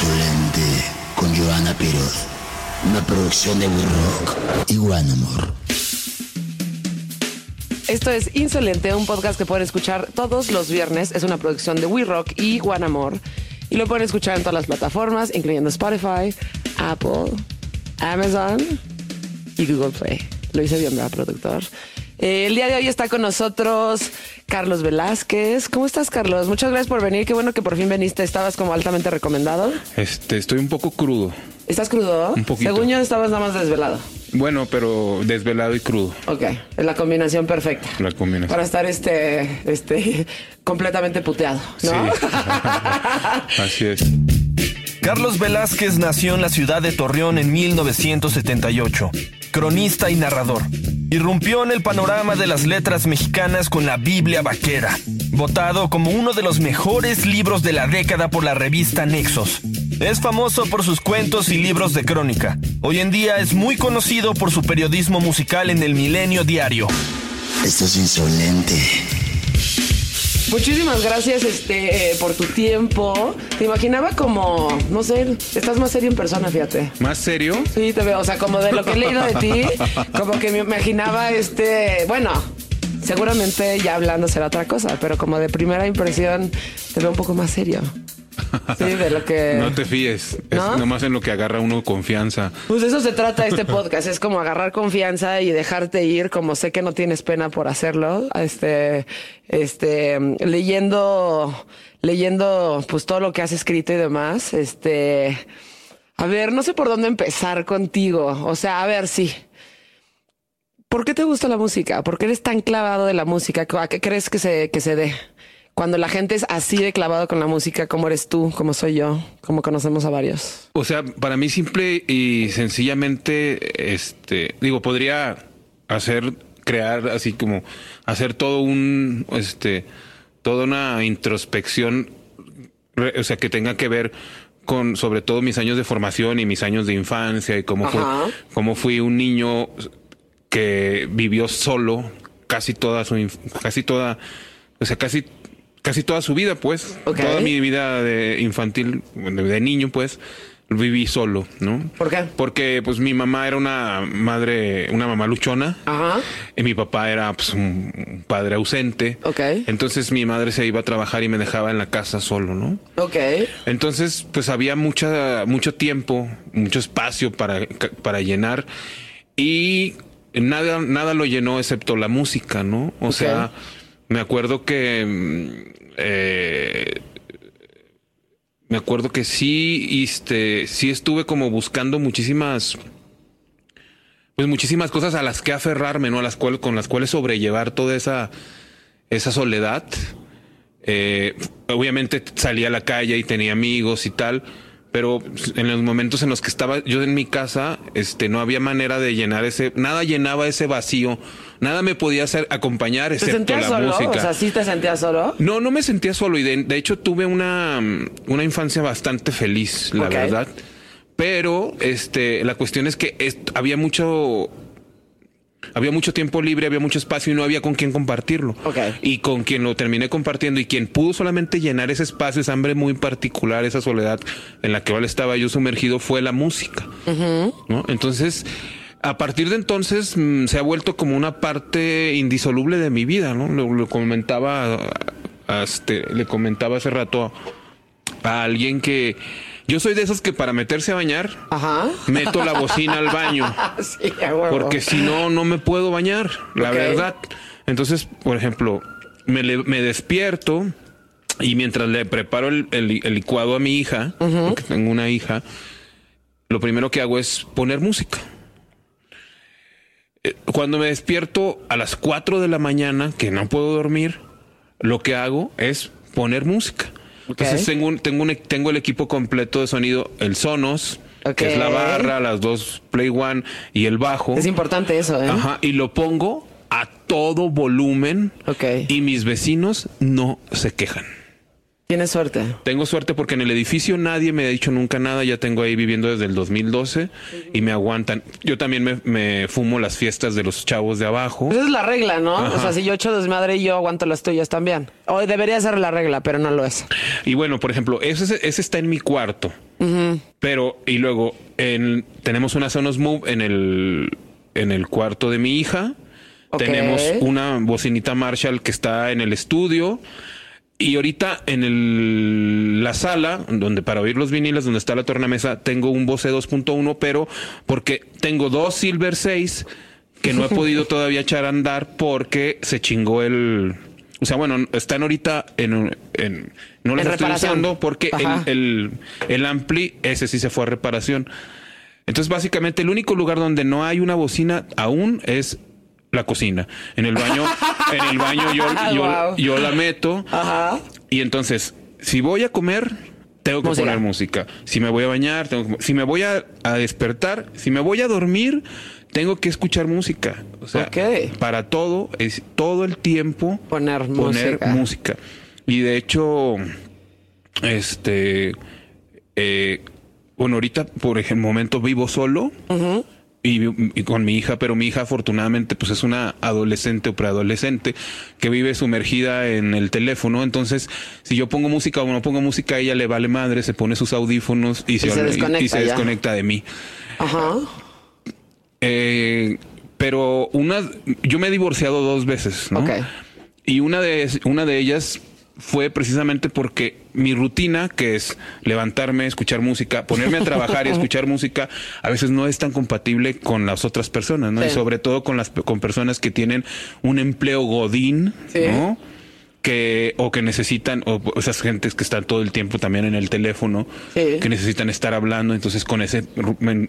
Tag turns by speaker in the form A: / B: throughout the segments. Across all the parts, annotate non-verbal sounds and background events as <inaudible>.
A: Insolente con Joana Piroz. Una producción de We Rock y One Amor.
B: Esto es Insolente, un podcast que pueden escuchar todos los viernes. Es una producción de We Rock y One Amor. Y lo pueden escuchar en todas las plataformas, incluyendo Spotify, Apple, Amazon y Google Play. Lo hice bien, ¿verdad, productor? Eh, el día de hoy está con nosotros Carlos Velázquez. ¿Cómo estás, Carlos? Muchas gracias por venir. Qué bueno que por fin viniste. Estabas como altamente recomendado.
C: Este, estoy un poco crudo.
B: ¿Estás crudo?
C: Un poquito.
B: Según yo, estabas nada más desvelado.
C: Bueno, pero desvelado y crudo.
B: Ok, es la combinación perfecta.
C: La combinación.
B: Para estar este, este, <laughs> completamente puteado, ¿no?
C: Sí. <laughs> Así es.
D: Carlos Velázquez nació en la ciudad de Torreón en 1978. Cronista y narrador. Irrumpió en el panorama de las letras mexicanas con la Biblia Vaquera, votado como uno de los mejores libros de la década por la revista Nexos. Es famoso por sus cuentos y libros de crónica. Hoy en día es muy conocido por su periodismo musical en el Milenio Diario.
A: Esto es insolente.
B: Muchísimas gracias este, eh, por tu tiempo. Te imaginaba como, no sé, estás más serio en persona, fíjate.
C: ¿Más serio?
B: Sí, te veo, o sea, como de lo que he leído de ti, <laughs> como que me imaginaba este, bueno, seguramente ya hablando será otra cosa, pero como de primera impresión te veo un poco más serio. Sí, de lo que... <laughs>
C: No te fíes.
B: ¿No?
C: Es nomás en lo que agarra uno confianza.
B: Pues de eso se trata este podcast, es como agarrar confianza y dejarte ir, como sé que no tienes pena por hacerlo, este, este, leyendo, leyendo, pues todo lo que has escrito y demás, este, a ver, no sé por dónde empezar contigo, o sea, a ver, sí. ¿Por qué te gusta la música? ¿Por qué eres tan clavado de la música? ¿A qué crees que se, que se dé? Cuando la gente es así de clavado con la música, como eres tú, como soy yo, como conocemos a varios.
C: O sea, para mí simple y sencillamente, este, digo, podría hacer, crear así como, hacer todo un, este, toda una introspección, o sea, que tenga que ver con, sobre todo mis años de formación y mis años de infancia y cómo fue, cómo fui un niño que vivió solo casi toda su, casi toda, o sea, casi casi toda su vida, pues. Toda mi vida de infantil, de, niño, pues, viví solo, ¿no?
B: ¿Por qué?
C: Porque, pues, mi mamá era una madre, una mamá luchona.
B: Ajá.
C: Y mi papá era, pues, un padre ausente. Entonces mi madre se iba a trabajar y me dejaba en la casa solo, ¿no? Entonces, pues había mucha, mucho tiempo, mucho espacio para, para llenar y nada, nada lo llenó excepto la música, ¿no? O sea, me acuerdo que, mm, eh, me acuerdo que sí, este, sí estuve como buscando muchísimas, pues muchísimas cosas a las que aferrarme, ¿no? A las cuales, con las cuales sobrellevar toda esa, esa soledad. Eh, obviamente salía a la calle y tenía amigos y tal, pero en los momentos en los que estaba yo en mi casa, este, no había manera de llenar ese, nada llenaba ese vacío, nada me podía hacer acompañar
B: ¿Te
C: excepto
B: sentías
C: la
B: solo?
C: música.
B: O sea, ¿sí te sentías solo?
C: No, no me sentía solo y de, de hecho tuve una, una infancia bastante feliz, la verdad. Pero este, la cuestión es que es- había mucho, había mucho tiempo libre, había mucho espacio y no había con quién compartirlo. Y con quien lo terminé compartiendo y quien pudo solamente llenar ese espacio, esa hambre muy particular, esa soledad en la que estaba yo sumergido, fue la música. ¿no? Entonces, a partir de entonces mm, se ha vuelto como una parte indisoluble de mi vida, ¿no? Lo, lo comentaba, a- este, le comentaba hace rato a alguien que yo soy de esos que para meterse a bañar
B: Ajá.
C: meto la bocina al baño. <laughs>
B: Sí.
C: Porque si no, no me puedo bañar, la verdad. Entonces, por ejemplo, me, le- me despierto y mientras le preparo el, el- el licuado a mi hija, porque tengo una hija, lo primero que hago es poner música. Eh, Cuando me despierto a las 4 de la mañana, que no puedo dormir, lo que hago es poner música. Entonces tengo, un- tengo, un- tengo el equipo completo de sonido, el Sonos, que es la barra, las dos Play One y el bajo.
B: Es importante eso, ¿eh?
C: Ajá, y lo pongo a todo volumen
B: Ok.
C: y mis vecinos no se quejan.
B: Tienes suerte.
C: Tengo suerte porque en el edificio nadie me ha dicho nunca nada. Ya tengo ahí viviendo desde el 2012 y me aguantan. Yo también me, me fumo las fiestas de los chavos de abajo.
B: Esa es la regla, ¿no?
C: Ajá.
B: O sea, si yo echo desmadre y yo aguanto las tuyas también. O debería ser la regla, pero no lo es.
C: Y bueno, por ejemplo, ese, ese está en mi cuarto. Pero, y luego en, tenemos una Sonos Move en el, en el cuarto de mi hija. Tenemos una bocinita Marshall que está en el estudio. Y ahorita en el, la sala, donde para oír los viniles, donde está la tornamesa, tengo un Bose 2.1, pero porque tengo dos Silver 6 que no he podido <laughs> todavía echar a andar porque se chingó el... O sea, bueno, están ahorita en... en no
B: En
C: estoy usando porque el, el, el ampli, ese sí se fue a reparación. Entonces, básicamente, el único lugar donde no hay una bocina aún es la cocina. En el baño, <laughs> en el baño yo, yo,
B: Wow.
C: yo la meto.
B: Ajá.
C: Y entonces, si voy a comer, tengo que
B: Música.
C: poner música. Si me voy a bañar, tengo que- si me voy a, a despertar, si me voy a dormir, tengo que escuchar música. O sea, para todo, es todo el tiempo
B: Poner
C: poner
B: música.
C: música. Y de hecho, este, eh, bueno, ahorita por ejemplo, momento vivo solo. Y, y con mi hija, pero mi hija afortunadamente pues es una adolescente o preadolescente que vive sumergida en el teléfono. Entonces, si yo pongo música o no pongo música, ella le vale madre, se pone sus audífonos y,
B: se
C: y
B: desconecta
C: se
B: ya.
C: desconecta de mí.
B: Ajá.
C: Eh, pero una, yo me he divorciado dos veces, ¿no? Y una de, una de ellas fue precisamente porque mi rutina, que es levantarme, escuchar música, ponerme a trabajar y <laughs> escuchar música, a veces no es tan compatible con las otras personas, ¿no?
B: Sí.
C: Y sobre todo con las con personas que tienen un empleo godín,
B: Sí.
C: ¿no? Que, o que necesitan, o esas gentes que están todo el tiempo también en el teléfono,
B: Sí.
C: que necesitan estar hablando, entonces con ese,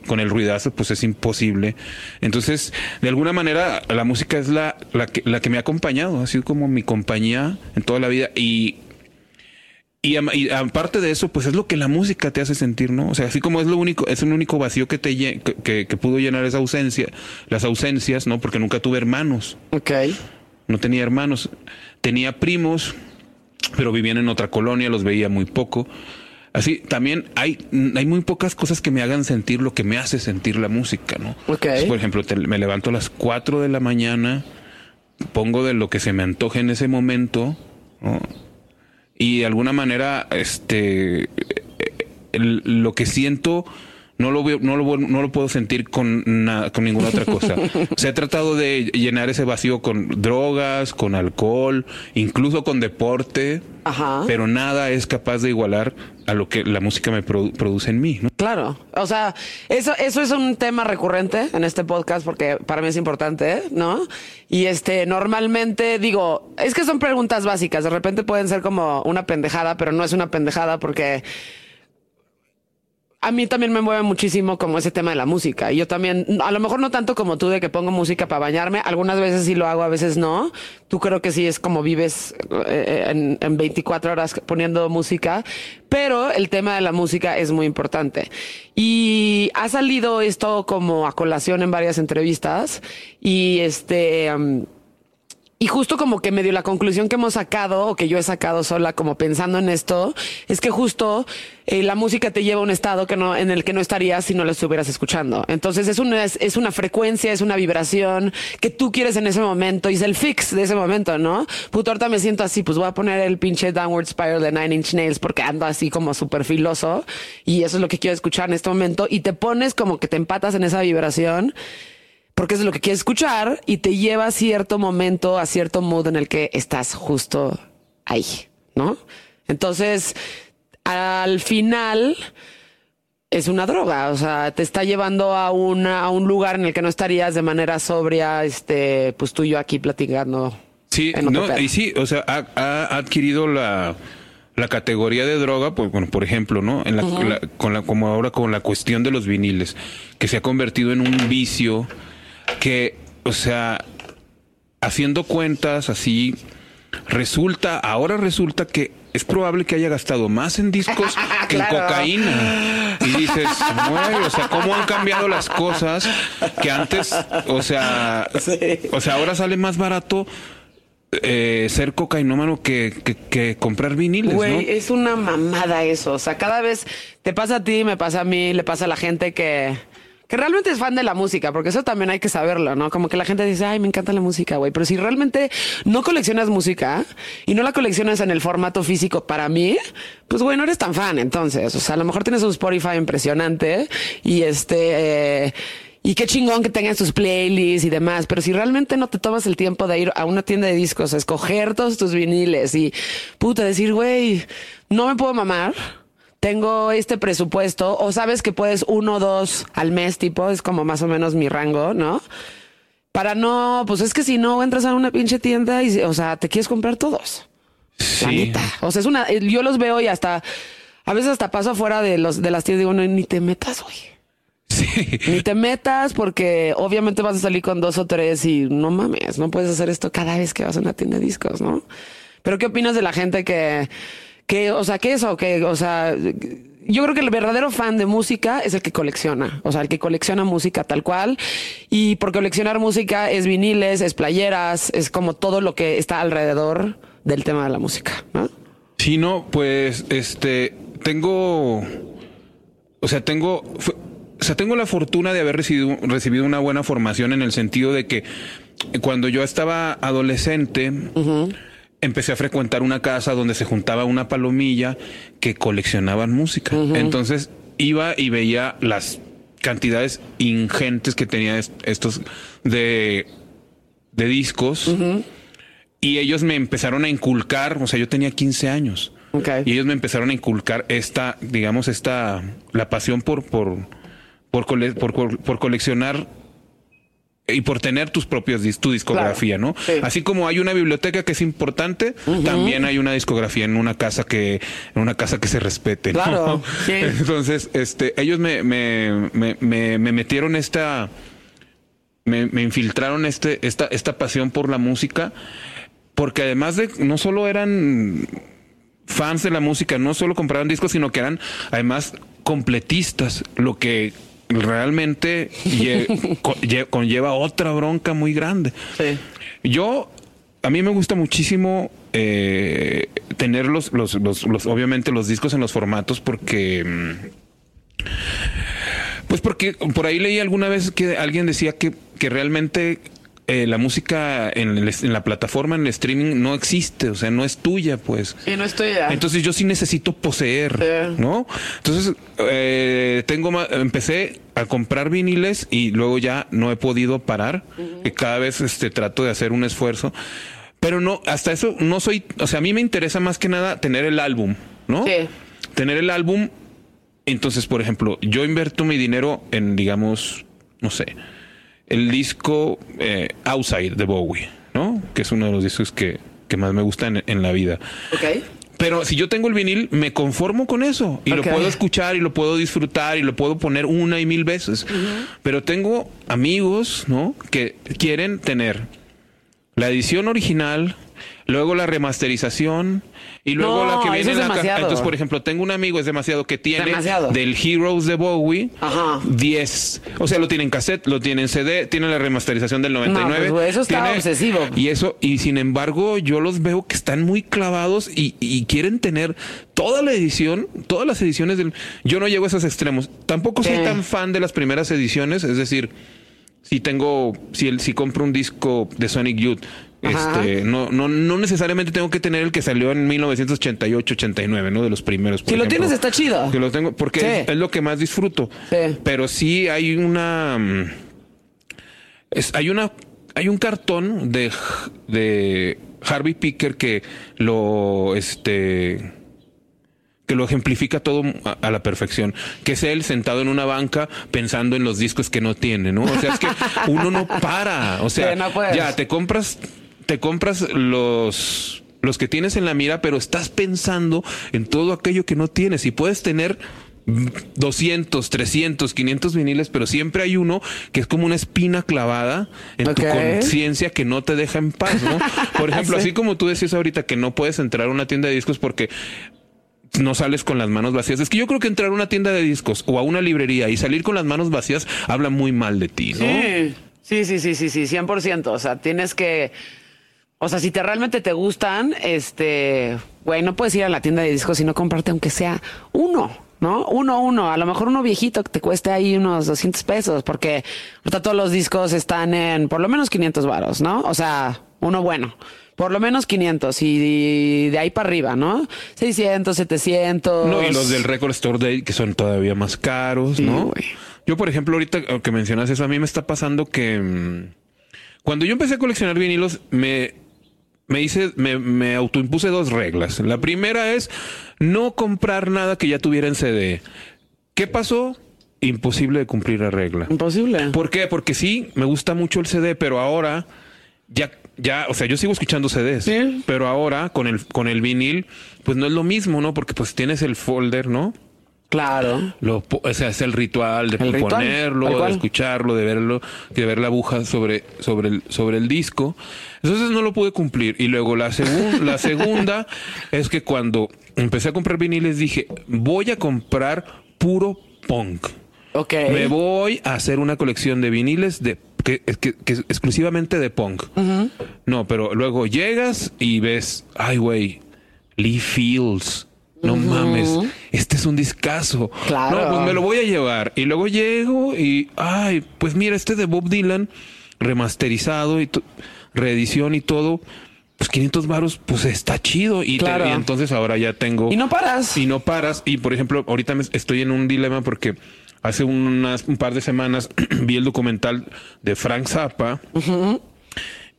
C: con el ruidazo, pues es imposible. Entonces, de alguna manera, la música es la, la que, la que me ha acompañado, ha sido como mi compañía en toda la vida y, y, aparte de eso, pues es lo que la música te hace sentir, ¿no? O sea, así como es lo único, es el único vacío que te que, que- que pudo llenar esa ausencia, las ausencias, ¿no? Porque nunca tuve hermanos.
B: Ok.
C: No tenía hermanos. Tenía primos, pero vivían en otra colonia, los veía muy poco. Así, también hay, hay muy pocas cosas que me hagan sentir lo que me hace sentir la música, ¿no? Entonces, por ejemplo, te- me levanto a las 4 de la mañana, pongo de lo que se me antoje en ese momento, ¿no? Y de alguna manera, este, el- lo que siento no lo, veo- no, lo, no lo puedo sentir con, na- con ninguna otra cosa. O sea, he tratado de llenar ese vacío con drogas, con alcohol, incluso con deporte,
B: Ajá.
C: pero nada es capaz de igualar a lo que la música me produ- produce en mí. ¿no?
B: Claro, o sea, eso, eso es un tema recurrente en este podcast porque para mí es importante, ¿no? Y este, normalmente digo, es que son preguntas básicas, de repente pueden ser como una pendejada, pero no es una pendejada porque a mí también me mueve muchísimo como ese tema de la música. Y yo también, a lo mejor no tanto como tú de que pongo música para bañarme, algunas veces sí lo hago, a veces no. Tú creo que sí es como vives eh, en, en 24 horas poniendo música, pero el tema de la música es muy importante. Y ha salido esto como a colación en varias entrevistas y este... um, y justo como que medio la conclusión que hemos sacado, o que yo he sacado sola como pensando en esto, es que justo eh, la música te lleva a un estado que no, en el que no estarías si no la estuvieras escuchando. Entonces es una, es, una frecuencia, es una vibración que tú quieres en ese momento y es el fix de ese momento, ¿no? Puto, ahorita me siento así, pues voy a poner el pinche Downward Spiral de Nine Inch Nails porque ando así como súper filoso y eso es lo que quiero escuchar en este momento y te pones como que te empatas en esa vibración porque es lo que quieres escuchar y te lleva a cierto momento, a cierto mood en el que estás justo ahí, ¿no? Entonces, al final es una droga, o sea, te está llevando a, una, a un lugar en el que no estarías de manera sobria, este, pues tú y yo aquí platicando.
C: Sí, no, y sí, o sea, ha, ha adquirido la, la categoría de droga, pues, bueno, por ejemplo, ¿no? En la, la- con la, como ahora con la cuestión de los viniles, que se ha convertido en un vicio que, o sea, haciendo cuentas así, resulta, ahora resulta que es probable que haya gastado más en discos <laughs> que en cocaína. Y dices, o sea, ¿cómo han cambiado las cosas que antes, o sea, o sea, ahora sale más barato eh, ser cocainómano que, que, que comprar viniles,
B: Güey,
C: ¿no?
B: es una mamada eso. O sea, cada vez te pasa a ti, me pasa a mí, le pasa a la gente que, que realmente es fan de la música, porque eso también hay que saberlo, ¿no? Como que la gente dice, ay, me encanta la música, güey. Pero si realmente no coleccionas música y no la coleccionas en el formato físico para mí, pues güey, no eres tan fan entonces. O sea, a lo mejor tienes un Spotify impresionante y este... eh, y qué chingón que tengas tus playlists y demás, pero si realmente no te tomas el tiempo de ir a una tienda de discos, a escoger todos tus viniles y puta decir, güey, no me puedo mamar, tengo este presupuesto, o sabes que puedes uno o dos al mes, tipo, es como más o menos mi rango, ¿no? Para no, pues es que si no entras a una pinche tienda y, o sea, te quieres comprar todos. La
C: Sí.
B: neta. O sea, es una, yo los veo y hasta, a veces hasta paso afuera de los, de las tiendas y digo, no, ni te metas, güey.
C: Sí.
B: Ni te metas porque obviamente vas a salir con dos o tres y no mames, no puedes hacer esto cada vez que vas a una tienda de discos, ¿no? Pero ¿qué opinas de la gente que, que, o sea, que eso, que, o sea, yo creo que el verdadero fan de música es el que colecciona, o sea, el que colecciona música tal cual. Y por coleccionar música es viniles, es playeras, es como todo lo que está alrededor del tema de la música, ¿no?
C: Sí, no, pues, este, tengo, o sea, tengo, o sea, tengo la fortuna de haber recibido, recibido una buena formación en el sentido de que cuando yo estaba adolescente, empecé a frecuentar una casa donde se juntaba una palomilla que coleccionaban música. Entonces iba y veía las cantidades ingentes que tenía est- estos de, de discos. Y ellos me empezaron a inculcar, o sea, yo tenía 15 años. Y ellos me empezaron a inculcar esta, digamos, esta, la pasión por, por, por, cole- por, por- por coleccionar y por tener tus propios dis- tu discografía,
B: Claro,
C: ¿no?
B: sí.
C: Así como hay una biblioteca que es importante, también hay una discografía en una casa que, en una casa que se respete. ¿no?
B: Claro, <laughs> sí.
C: Entonces, este, ellos me, me, me, me, me metieron esta, me, me infiltraron este, esta, esta pasión por la música, porque además de, no solo eran fans de la música, no solo compraban discos, sino que eran además completistas, lo que realmente lle- <laughs> co- lle- conlleva otra bronca muy grande.
B: Sí.
C: Yo, a mí me gusta muchísimo eh, tener los, los, los, los- obviamente los discos en los formatos porque... mm, Pues porque por ahí leí alguna vez que alguien decía que, que realmente eh, la música en, el- en la plataforma, en el streaming, no existe, o sea, no es tuya, pues.
B: Y no estoy ya.
C: Entonces yo sí necesito poseer. ¿no? Entonces eh, tengo ma- empecé a comprar viniles y luego ya no he podido parar. Que cada vez este trato de hacer un esfuerzo, pero no hasta eso no soy, o sea, a mí me interesa más que nada tener el álbum, ¿no?
B: Sí.
C: Tener el álbum. Entonces, por ejemplo, yo invierto mi dinero en, digamos, no sé, el disco eh, Outside de Bowie, ¿no? Que es uno de los discos que, que más me gusta en- en la vida.
B: Ok.
C: Pero si yo tengo el vinil, me conformo con eso y lo puedo escuchar y lo puedo disfrutar y lo puedo poner una y mil veces. Pero tengo amigos, ¿no? Que quieren tener la edición original, luego la remasterización y luego
B: No,
C: la que viene
B: es
C: en la caja. Entonces, por ejemplo, tengo un amigo, es demasiado, que tiene
B: Demasiado.
C: del Heroes de Bowie
B: Ajá.
C: 10. O sea, lo tiene en cassette, lo tiene en CD, tiene la remasterización del 99.
B: pues, güey, eso está
C: tiene-
B: obsesivo.
C: Y eso, y sin embargo, yo los veo que están muy clavados y, y quieren tener toda la edición, todas las ediciones del. Yo no llego a esos extremos. Tampoco soy
B: Sí.
C: tan fan de las primeras ediciones, es decir, si tengo, si el, si compro un disco de Sonic Youth. Este, no, no, no necesariamente tengo que tener el que salió en 1988, 89, ¿no? De los primeros. por
B: Si lo tienes, está chido.
C: Que lo tengo, porque
B: Sí.
C: es, es lo que más disfruto.
B: Sí.
C: Pero sí hay una. mm, es- hay una. Hay un cartón de, de Harvey Picker que lo este que lo ejemplifica todo a, la perfección, que es él sentado en una banca pensando en los discos que no tiene, ¿no? O sea, es que uno no para, o sea, <laughs>
B: no
C: ya te compras te compras los los que tienes en la mira, pero estás pensando en todo aquello que no tienes y puedes tener 200, 300, 500 viniles, pero siempre hay uno que es como una espina clavada en tu conciencia que no te deja en paz, ¿no? Por <laughs> ejemplo,
B: Sí.
C: así como tú decías ahorita que no puedes entrar a una tienda de discos porque no sales con las manos vacías. Es que yo creo que entrar a una tienda de discos o a una librería y salir con las manos vacías habla muy mal de ti, ¿no?
B: Sí, sí, sí, sí, sí, sí, 100%. O sea, tienes que... O sea, si te realmente te gustan, este... Güey, no puedes ir a la tienda de discos y no comprarte aunque sea uno, ¿no? Uno, uno, a lo mejor uno viejito que te cueste ahí unos 200 pesos, porque ahorita todos los discos están en por lo menos 500 varos, ¿no? O sea, uno bueno. Por lo menos 500 y de ahí para arriba, ¿no? 600, 700.
C: No, y los del Record Store Day que son todavía más caros, ¿no? Yo, por ejemplo, ahorita que mencionas eso, a mí me está pasando que mm, cuando yo empecé a coleccionar vinilos, me, me hice, me, me autoimpuse dos reglas. La primera es no comprar nada que ya tuviera en CD. ¿Qué pasó? Imposible de cumplir la regla.
B: Imposible.
C: ¿Por qué? Porque sí, me gusta mucho el CD, pero ahora ya, ya, o sea, yo sigo escuchando CDs,
B: Sí.
C: pero ahora con el, con el vinil, pues no es lo mismo, ¿no? Porque pues tienes el folder, ¿no?
B: Claro.
C: Lo, o sea, es el ritual de
B: El
C: ponerlo, de escucharlo, de verlo, de ver la aguja sobre, sobre el, sobre el disco. Entonces no lo pude cumplir. Y luego la, segun- la segunda <laughs> es que cuando empecé a comprar viniles dije, voy a comprar puro punk.
B: Ok.
C: Me voy a hacer una colección de viniles de que, que- exclusivamente de punk. No, pero luego llegas y ves, ay güey, Lee Fields. No mames, este es un discazo.
B: Claro.
C: No, pues me lo voy a llevar. Y luego llego y, ay, pues mira, este de Bob Dylan, remasterizado y reedición y todo, pues 500 varos, pues está chido. Y, te-
B: Claro.
C: y entonces ahora ya tengo...
B: Y no paras.
C: Y no paras. Y por ejemplo, ahorita me- estoy en un dilema porque hace unas, un par de semanas <clears throat> vi el documental de Frank Zappa.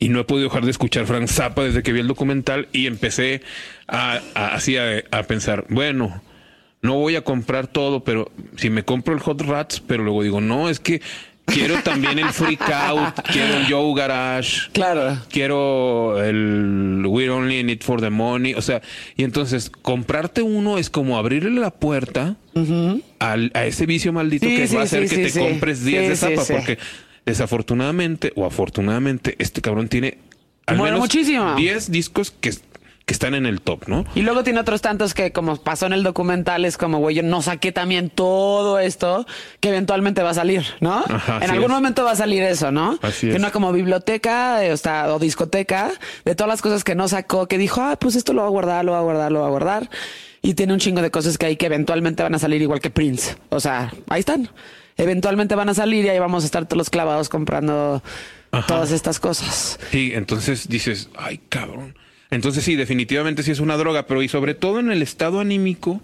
C: Y no he podido dejar de escuchar Frank Zappa desde que vi el documental y empecé a, a- así a, a pensar, bueno, no voy a comprar todo, pero si me compro el Hot Rats, pero luego digo, no, es que quiero también el Freak Out, <laughs> quiero el Joe Garage,
B: Claro.
C: quiero el We're Only in It for the Money. O sea, y entonces comprarte uno es como abrirle la puerta al- a ese vicio maldito
B: Sí,
C: que
B: sí,
C: va a hacer
B: sí,
C: que te compres 10
B: Sí,
C: de zapa. Porque desafortunadamente o afortunadamente, este cabrón tiene al
B: Bueno,
C: menos
B: muchísimo.
C: 10 discos que, que están en el top, ¿no?
B: Y luego tiene otros tantos que, como pasó en el documental, es como, güey, yo no saqué también todo esto que eventualmente va a salir, ¿no?
C: Ajá,
B: en algún
C: es.
B: momento va a salir eso, ¿no?
C: Así
B: que
C: es.
B: una como biblioteca eh, o, sea, o discoteca de todas las cosas que no sacó, que dijo, ah, pues esto lo va a guardar, lo va a guardar, lo va a guardar. Y tiene un chingo de cosas que hay que eventualmente van a salir igual que Prince. O sea, ahí están. Eventualmente van a salir y ahí vamos a estar todos los clavados comprando
C: Ajá.
B: todas estas cosas.
C: Sí, entonces dices, ay, cabrón. Entonces sí, definitivamente sí es una droga, pero y sobre todo en el estado anímico,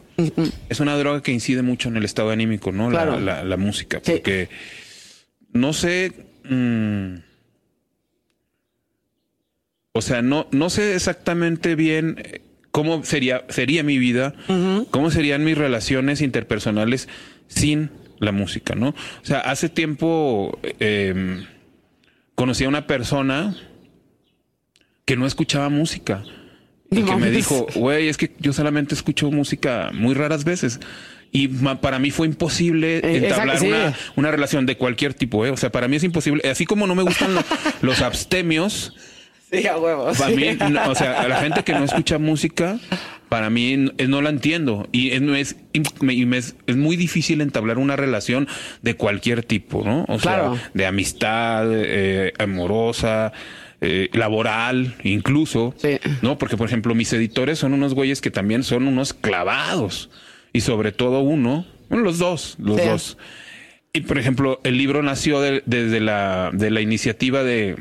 C: es una droga que incide mucho en el estado anímico, ¿no? La-
B: Claro.
C: La, la música,
B: Sí.
C: porque no sé, mm, o sea, no, no sé exactamente bien eh, cómo sería, sería mi vida, cómo serían mis relaciones interpersonales sin la música, ¿no? O sea, hace tiempo eh, conocí a una persona que no escuchaba música. Y que me dijo, güey, es que yo solamente escucho música muy raras veces. Y para mí fue imposible
B: Eh,
C: entablar
B: exacto, sí.
C: una, una relación de cualquier tipo, ¿eh? O sea, para mí es imposible. Así como no me gustan lo- <laughs> los abstemios,
B: Sí, a huevos.
C: para mí, no, o sea, a la gente que no escucha música, para mí no la entiendo. Y es, es, y me es, es muy difícil entablar una relación de cualquier tipo, ¿no? O
B: Claro.
C: sea, de amistad, eh, amorosa, eh, laboral, incluso.
B: Sí.
C: ¿No? Porque, por ejemplo, mis editores son unos güeyes que también son unos clavados. Y sobre todo uno, bueno, los dos, los
B: Sí.
C: dos. Y por ejemplo, el libro nació de- desde la, de la iniciativa de,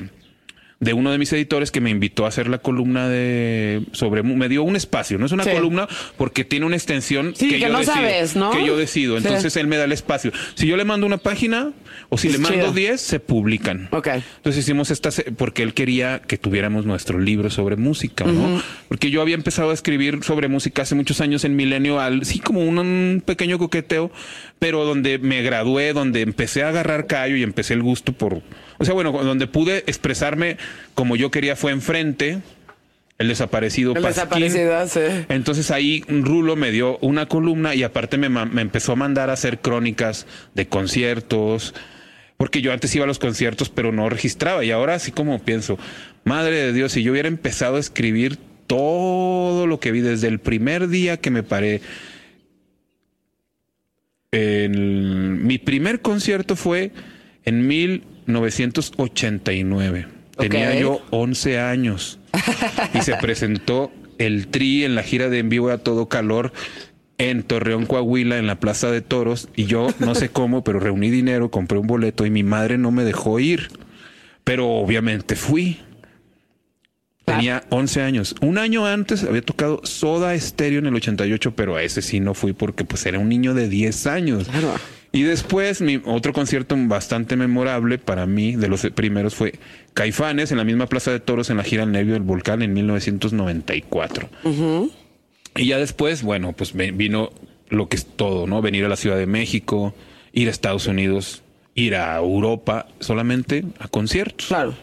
C: de uno de mis editores que me invitó a hacer la columna de sobre me dio un espacio, no es una
B: Sí.
C: columna porque tiene una extensión
B: Sí, que
C: yo
B: no
C: decido,
B: sabes, ¿no?
C: que yo decido,
B: Sí.
C: entonces él me da el espacio. Si yo le mando una página o si
B: Es
C: le mando
B: chido.
C: 10 se publican.
B: Ok.
C: Entonces hicimos esta se- porque él quería que tuviéramos nuestro libro sobre música, ¿no? Porque yo había empezado a escribir sobre música hace muchos años en Milenio, al, sí como un, un pequeño coqueteo, pero donde me gradué, donde empecé a agarrar callo y empecé el gusto por, o sea, bueno, donde pude expresarme como yo quería fue enfrente, el desaparecido
B: El desaparecido, sí.
C: Entonces ahí Rulo me dio una columna y aparte me, empezó a mandar a hacer crónicas de conciertos, porque yo antes iba a los conciertos pero no registraba y ahora así como pienso, madre de Dios, si yo hubiera empezado a escribir todo lo que vi desde el primer día que me paré. En- mi primer concierto fue en 1989. Tenía yo 11 años y se <laughs> presentó el Tri en la gira de En Vivo a Todo Calor en Torreón, Coahuila, en la Plaza de Toros, y yo no sé cómo, pero reuní dinero, compré un boleto y mi madre no me dejó ir. Pero obviamente fui. Tenía 11 años. Un año antes había tocado Soda Estéreo en el 88, pero a ese sí no fui porque pues era un niño de 10 años.
B: Claro.
C: Y después, mi otro concierto bastante memorable para mí, de los primeros, fue Caifanes en la misma Plaza de Toros en la gira El Nervio del Volcán en 1994. Y ya después, bueno, pues vino lo que es todo, ¿no? Venir a la Ciudad de México, ir a Estados Unidos, ir a Europa, solamente a conciertos.
B: Claro.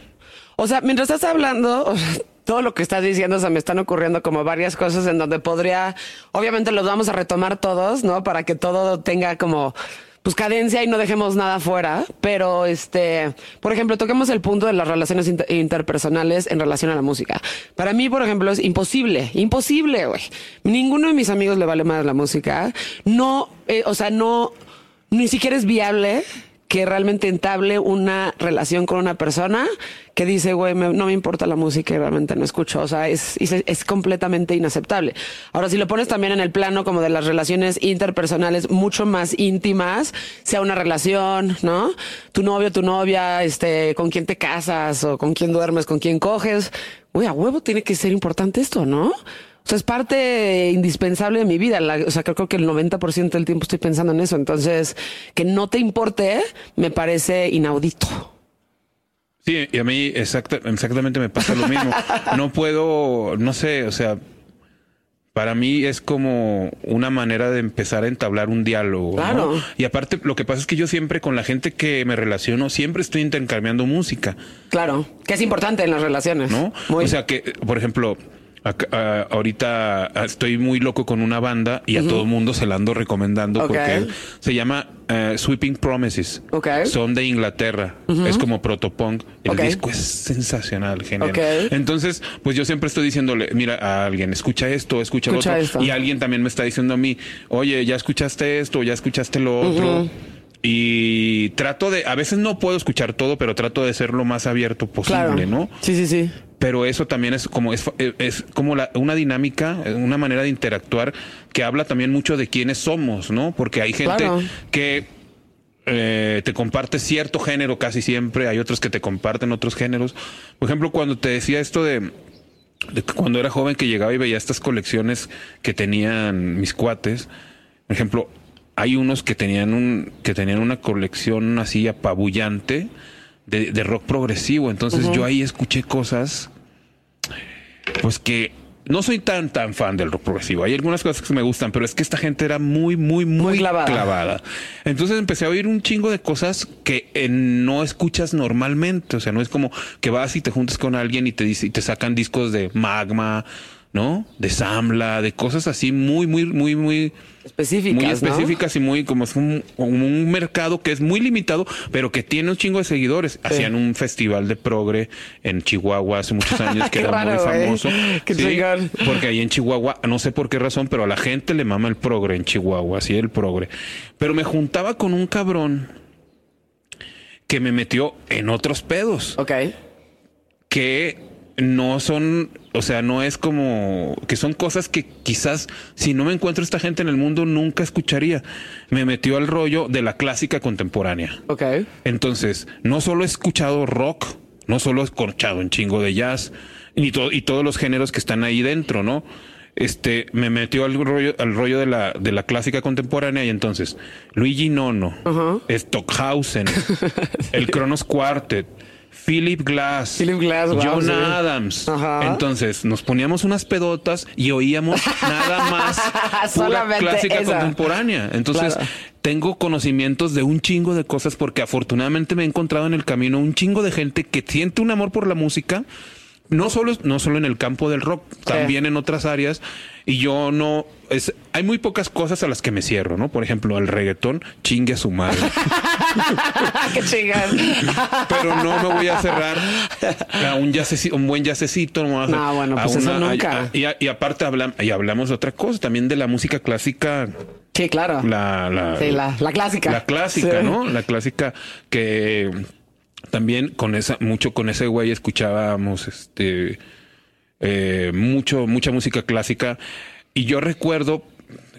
B: O sea, mientras estás hablando, <laughs> o sea, todo lo que estás diciendo, o sea, me están ocurriendo como varias cosas en donde podría, obviamente los vamos a retomar todos, ¿no? Para que todo tenga como, pues cadencia y no dejemos nada fuera. Pero, este, por ejemplo, toquemos el punto de las relaciones inter- interpersonales en relación a la música. Para mí, por ejemplo, es imposible, imposible, güey. Ninguno de mis amigos le vale más la música. No, eh, o sea, no, ni siquiera es viable que realmente entable una relación con una persona que dice, güey, no me importa la música y realmente no escucho. O sea, es, es, es completamente inaceptable. Ahora, si lo pones también en el plano como de las relaciones interpersonales mucho más íntimas, sea una relación, ¿no? Tu novio, tu novia, este, con quién te casas o con quién duermes, con quién coges. Güey, a huevo tiene que ser importante esto, ¿no? O sea, es parte indispensable de mi vida. La- o sea, creo que el 90% del tiempo estoy pensando en eso. Entonces, que no te importe, me parece inaudito.
C: Sí, y a mí exacta- exactamente me pasa lo mismo. <laughs> No puedo, no sé, o sea, para mí es como una manera de empezar a entablar un diálogo. ¿no?
B: Claro.
C: Y aparte, lo que pasa es que yo siempre con la gente que me relaciono, siempre estoy intercambiando música,
B: Claro, que es importante en las relaciones.
C: ¿no?
B: Muy.
C: O sea que, por ejemplo, acá- ah, ahorita ah, estoy muy loco con una banda y a todo mundo se la ando recomendando porque se llama eh, Sweeping Promises. Son de Inglaterra. Es como protopunk. El disco es sensacional, genial. Entonces, pues yo siempre estoy diciéndole, mira a alguien, escucha esto, escucha,
B: Escucha
C: lo otro.
B: esto.
C: Y alguien también me está diciendo a mí, oye, ya escuchaste esto, ya escuchaste lo otro. Y trato de, a veces no puedo escuchar todo, pero trato de ser lo más abierto posible,
B: claro.
C: ¿no?
B: Sí, sí, sí.
C: Pero eso también es como es, es como la- una dinámica, una manera de interactuar que habla también mucho de quiénes somos, ¿no? Porque hay gente
B: Claro.
C: que eh, te comparte cierto género casi siempre, hay otros que te comparten otros géneros. Por ejemplo, cuando te decía esto de, de que cuando era joven que llegaba y veía estas colecciones que tenían mis cuates, por ejemplo, hay unos que tenían un que tenían una colección así apabullante de, de rock progresivo. Entonces yo ahí escuché cosas pues que no soy tan tan fan del rock progresivo. Hay algunas cosas que me gustan, pero es que esta gente era muy muy muy,
B: Muy clavada.
C: clavada. Entonces empecé a oír un chingo de cosas que eh, no escuchas normalmente, o sea, no es como que vas y te juntas con alguien y te dice y te sacan discos de Magma, ¿no? De Samla, de cosas así muy muy muy muy
B: Específicas.
C: muy
B: ¿no?
C: específicas y muy como es un, un mercado que es muy limitado, pero que tiene un chingo de seguidores. Hacían un festival de progre en Chihuahua hace muchos <laughs> años que
B: Qué
C: era muy
B: raro,
C: famoso.
B: Qué
C: Sí,
B: chingón.
C: porque ahí en Chihuahua, no sé por qué razón, pero a la gente le mama el progre en Chihuahua, así el progre. Pero me juntaba con un cabrón que me metió en otros pedos
B: Ok.
C: que no son, o sea, no es como que son cosas que quizás si no me encuentro esta gente en el mundo nunca escucharía. Me metió al rollo de la clásica contemporánea.
B: Ok.
C: Entonces, no solo he escuchado rock, no solo he escuchado un chingo de jazz y, to- y todos los géneros que están ahí dentro, ¿no? Este, me metió al rollo, al rollo de la, de la clásica contemporánea y entonces Luigi Nono, Stockhausen, <laughs> el Kronos Quartet, Philip Glass,
B: Philip Glass, wow,
C: John
B: sí.
C: Adams.
B: Ajá.
C: Entonces nos poníamos unas pedotas y oíamos nada más <laughs> pura clásica
B: esa.
C: contemporánea. Entonces
B: Claro.
C: tengo conocimientos de un chingo de cosas porque afortunadamente me he encontrado en el camino un chingo de gente que siente un amor por la música. No solo, no solo en el campo del rock, también en otras áreas. Y yo no, es, hay muy pocas cosas a las que me cierro, ¿no? Por ejemplo, el reggaetón, chingue a su madre. <laughs>
B: Qué chingón.
C: Pero no me voy a cerrar a un jazzecito, un buen jazzecito. No, a
B: No, bueno, pues eso nunca.
C: a- y, a- y aparte hablam- y hablamos de otra cosa, también de la música clásica,
B: Sí, claro.
C: la, la,
B: Sí, la- la clásica.
C: La clásica,
B: Sí.
C: ¿no? La clásica que también con esa, mucho con ese güey escuchábamos este eh, mucho, mucha música clásica. Y yo recuerdo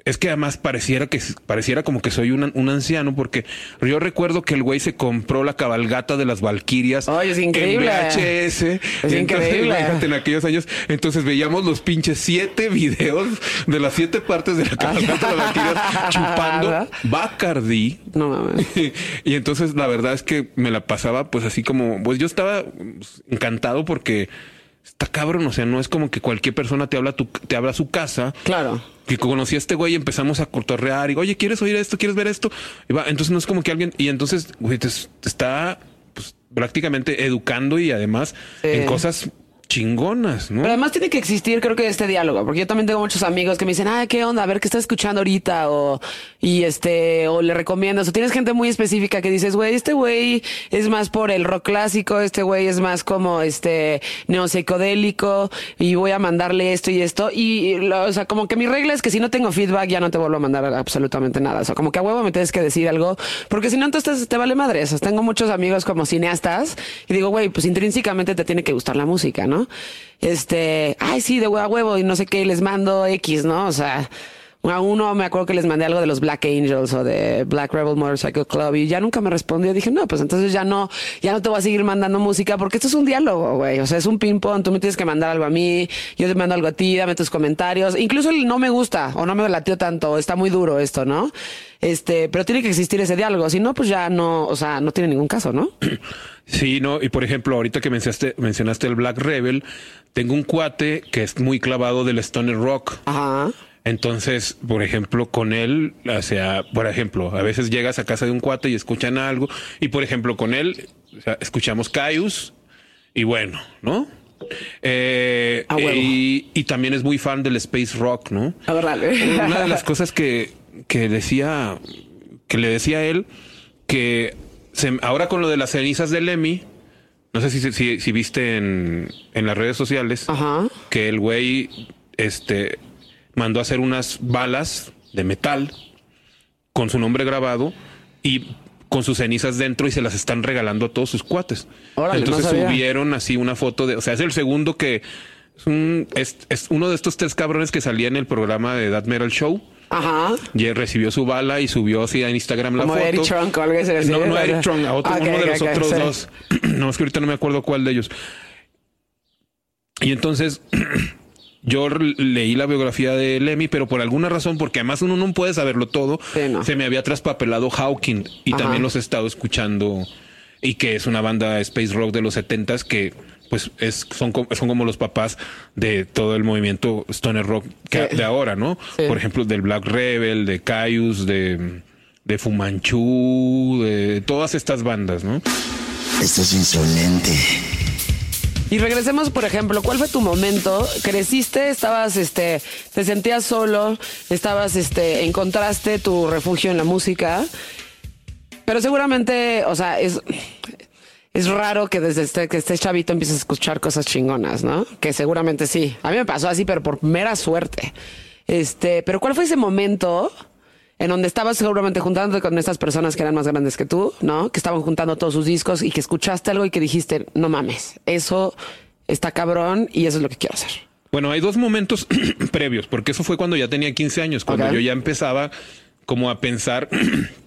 C: es que además pareciera que pareciera como que soy un, un anciano porque yo recuerdo que el güey se compró la cabalgata de las Valquirias
B: Ay, es increíble.
C: en VHS.
B: Es
C: entonces,
B: increíble.
C: imagínate, en aquellos años, entonces veíamos los pinches siete videos de las siete partes de la cabalgata de las Valquirias <laughs> chupando Bacardi.
B: No mames. <laughs>
C: y entonces la verdad es que me la pasaba pues así como, pues yo estaba encantado porque está cabrón, o sea, no es como que cualquier persona te habla tu, te habla a su casa.
B: Claro.
C: Que conocí a este güey y empezamos a cotorrear y oye, ¿quieres oír esto? ¿Quieres ver esto? Y va, entonces no es como que alguien, y entonces, güey, te, te está pues, prácticamente educando y además
B: Sí.
C: en cosas chingonas, ¿no?
B: Pero además tiene que existir, creo que este diálogo, porque yo también tengo muchos amigos que me dicen, ah, ¿qué onda? A ver, ¿qué estás escuchando ahorita? O, y este, o le recomiendas, o tienes gente muy específica que dices, güey, este güey es más por el rock clásico, este güey es más como este neopsicodélico, y voy a mandarle esto y esto. Y, o sea, como que mi regla es que si no tengo feedback, ya no te vuelvo a mandar absolutamente nada. O sea, como que a huevo me tienes que decir algo, porque si no, entonces te vale madre. O sea, tengo muchos amigos como cineastas, y digo, güey, pues intrínsecamente te tiene que gustar la música, ¿no? Este, ay, sí, de huevo a huevo, y no sé qué, les mando X, ¿no? O sea, a uno me acuerdo que les mandé algo de los Black Angels o de Black Rebel Motorcycle Club y ya nunca me respondió. Dije, no, pues entonces ya no, ya no te voy a seguir mandando música porque esto es un diálogo, güey. O sea, es un ping-pong. Tú me tienes que mandar algo a mí, yo te mando algo a ti, dame tus comentarios. Incluso el no me gusta o no me latió tanto, está muy duro esto, ¿no? Este, pero tiene que existir ese diálogo. Si no, pues ya no, o sea, no tiene ningún caso, ¿no? <clears throat>
C: Sí, no, y por ejemplo, ahorita que mencionaste, mencionaste el Black Rebel, tengo un cuate que es muy clavado del Stoner Rock.
B: Ajá.
C: Entonces, por ejemplo, con él, o sea, por ejemplo, a veces llegas a casa de un cuate y escuchan algo, y por ejemplo, con él, o sea, escuchamos Caius, y bueno, ¿no? Eh,
B: A huevo.
C: y, y también es muy fan del space rock, ¿no?
B: A ver, dale.
C: Una de las <laughs> cosas que, que decía, que le decía a él, que se- ahora con lo de las cenizas de Lemmy, no sé si, si, si viste en, en las redes sociales,
B: Ajá.
C: que el güey este, mandó a hacer unas balas de metal con su nombre grabado y con sus cenizas dentro y se las están regalando a todos sus cuates.
B: Órale, no
C: Entonces
B: sabía.
C: subieron así una foto de, o sea, es el segundo que es, un- es- es uno de estos tres cabrones que salía en el programa de That Metal Show.
B: Ajá.
C: Y recibió su bala y subió así a Instagram la
B: Como
C: foto.
B: Eric Trunk o algo así.
C: No, no Eric Trunk, a otro, uno de los otros dos. <clears throat> no, es que ahorita no me acuerdo cuál de ellos. Y entonces <clears throat> yo leí la biografía de Lemmy, pero por alguna razón, porque además uno no puede saberlo todo,
B: Sí, no.
C: se me había traspapelado Hawking y
B: Ajá.
C: también los he estado escuchando y que es una banda space rock de los setentas que pues es, son, son como los papás de todo el movimiento stoner rock que-
B: Sí.
C: de ahora, ¿no?
B: Sí.
C: Por ejemplo, del Black Rebel, de Caius, de, de Fumanchu, de todas estas bandas, ¿no?
A: Esto es insolente.
B: Y regresemos, por ejemplo, ¿cuál fue tu momento? ¿Creciste? ¿Estabas, este, te sentías solo? ¿Estabas, este, encontraste tu refugio en la música? Pero seguramente, o sea, es, es raro que desde este, que estés chavito empieces a escuchar cosas chingonas, ¿no? Que seguramente sí. A mí me pasó así, pero por mera suerte. Este, pero ¿cuál fue ese momento en donde estabas seguramente juntándote con estas personas que eran más grandes que tú, ¿no? Que estaban juntando todos sus discos y que escuchaste algo y que dijiste, no mames, eso está cabrón y eso es lo que quiero hacer.
C: Bueno, hay dos momentos <clears throat> previos, porque eso fue cuando ya tenía 15 años, cuando yo ya empezaba como a pensar <clears throat>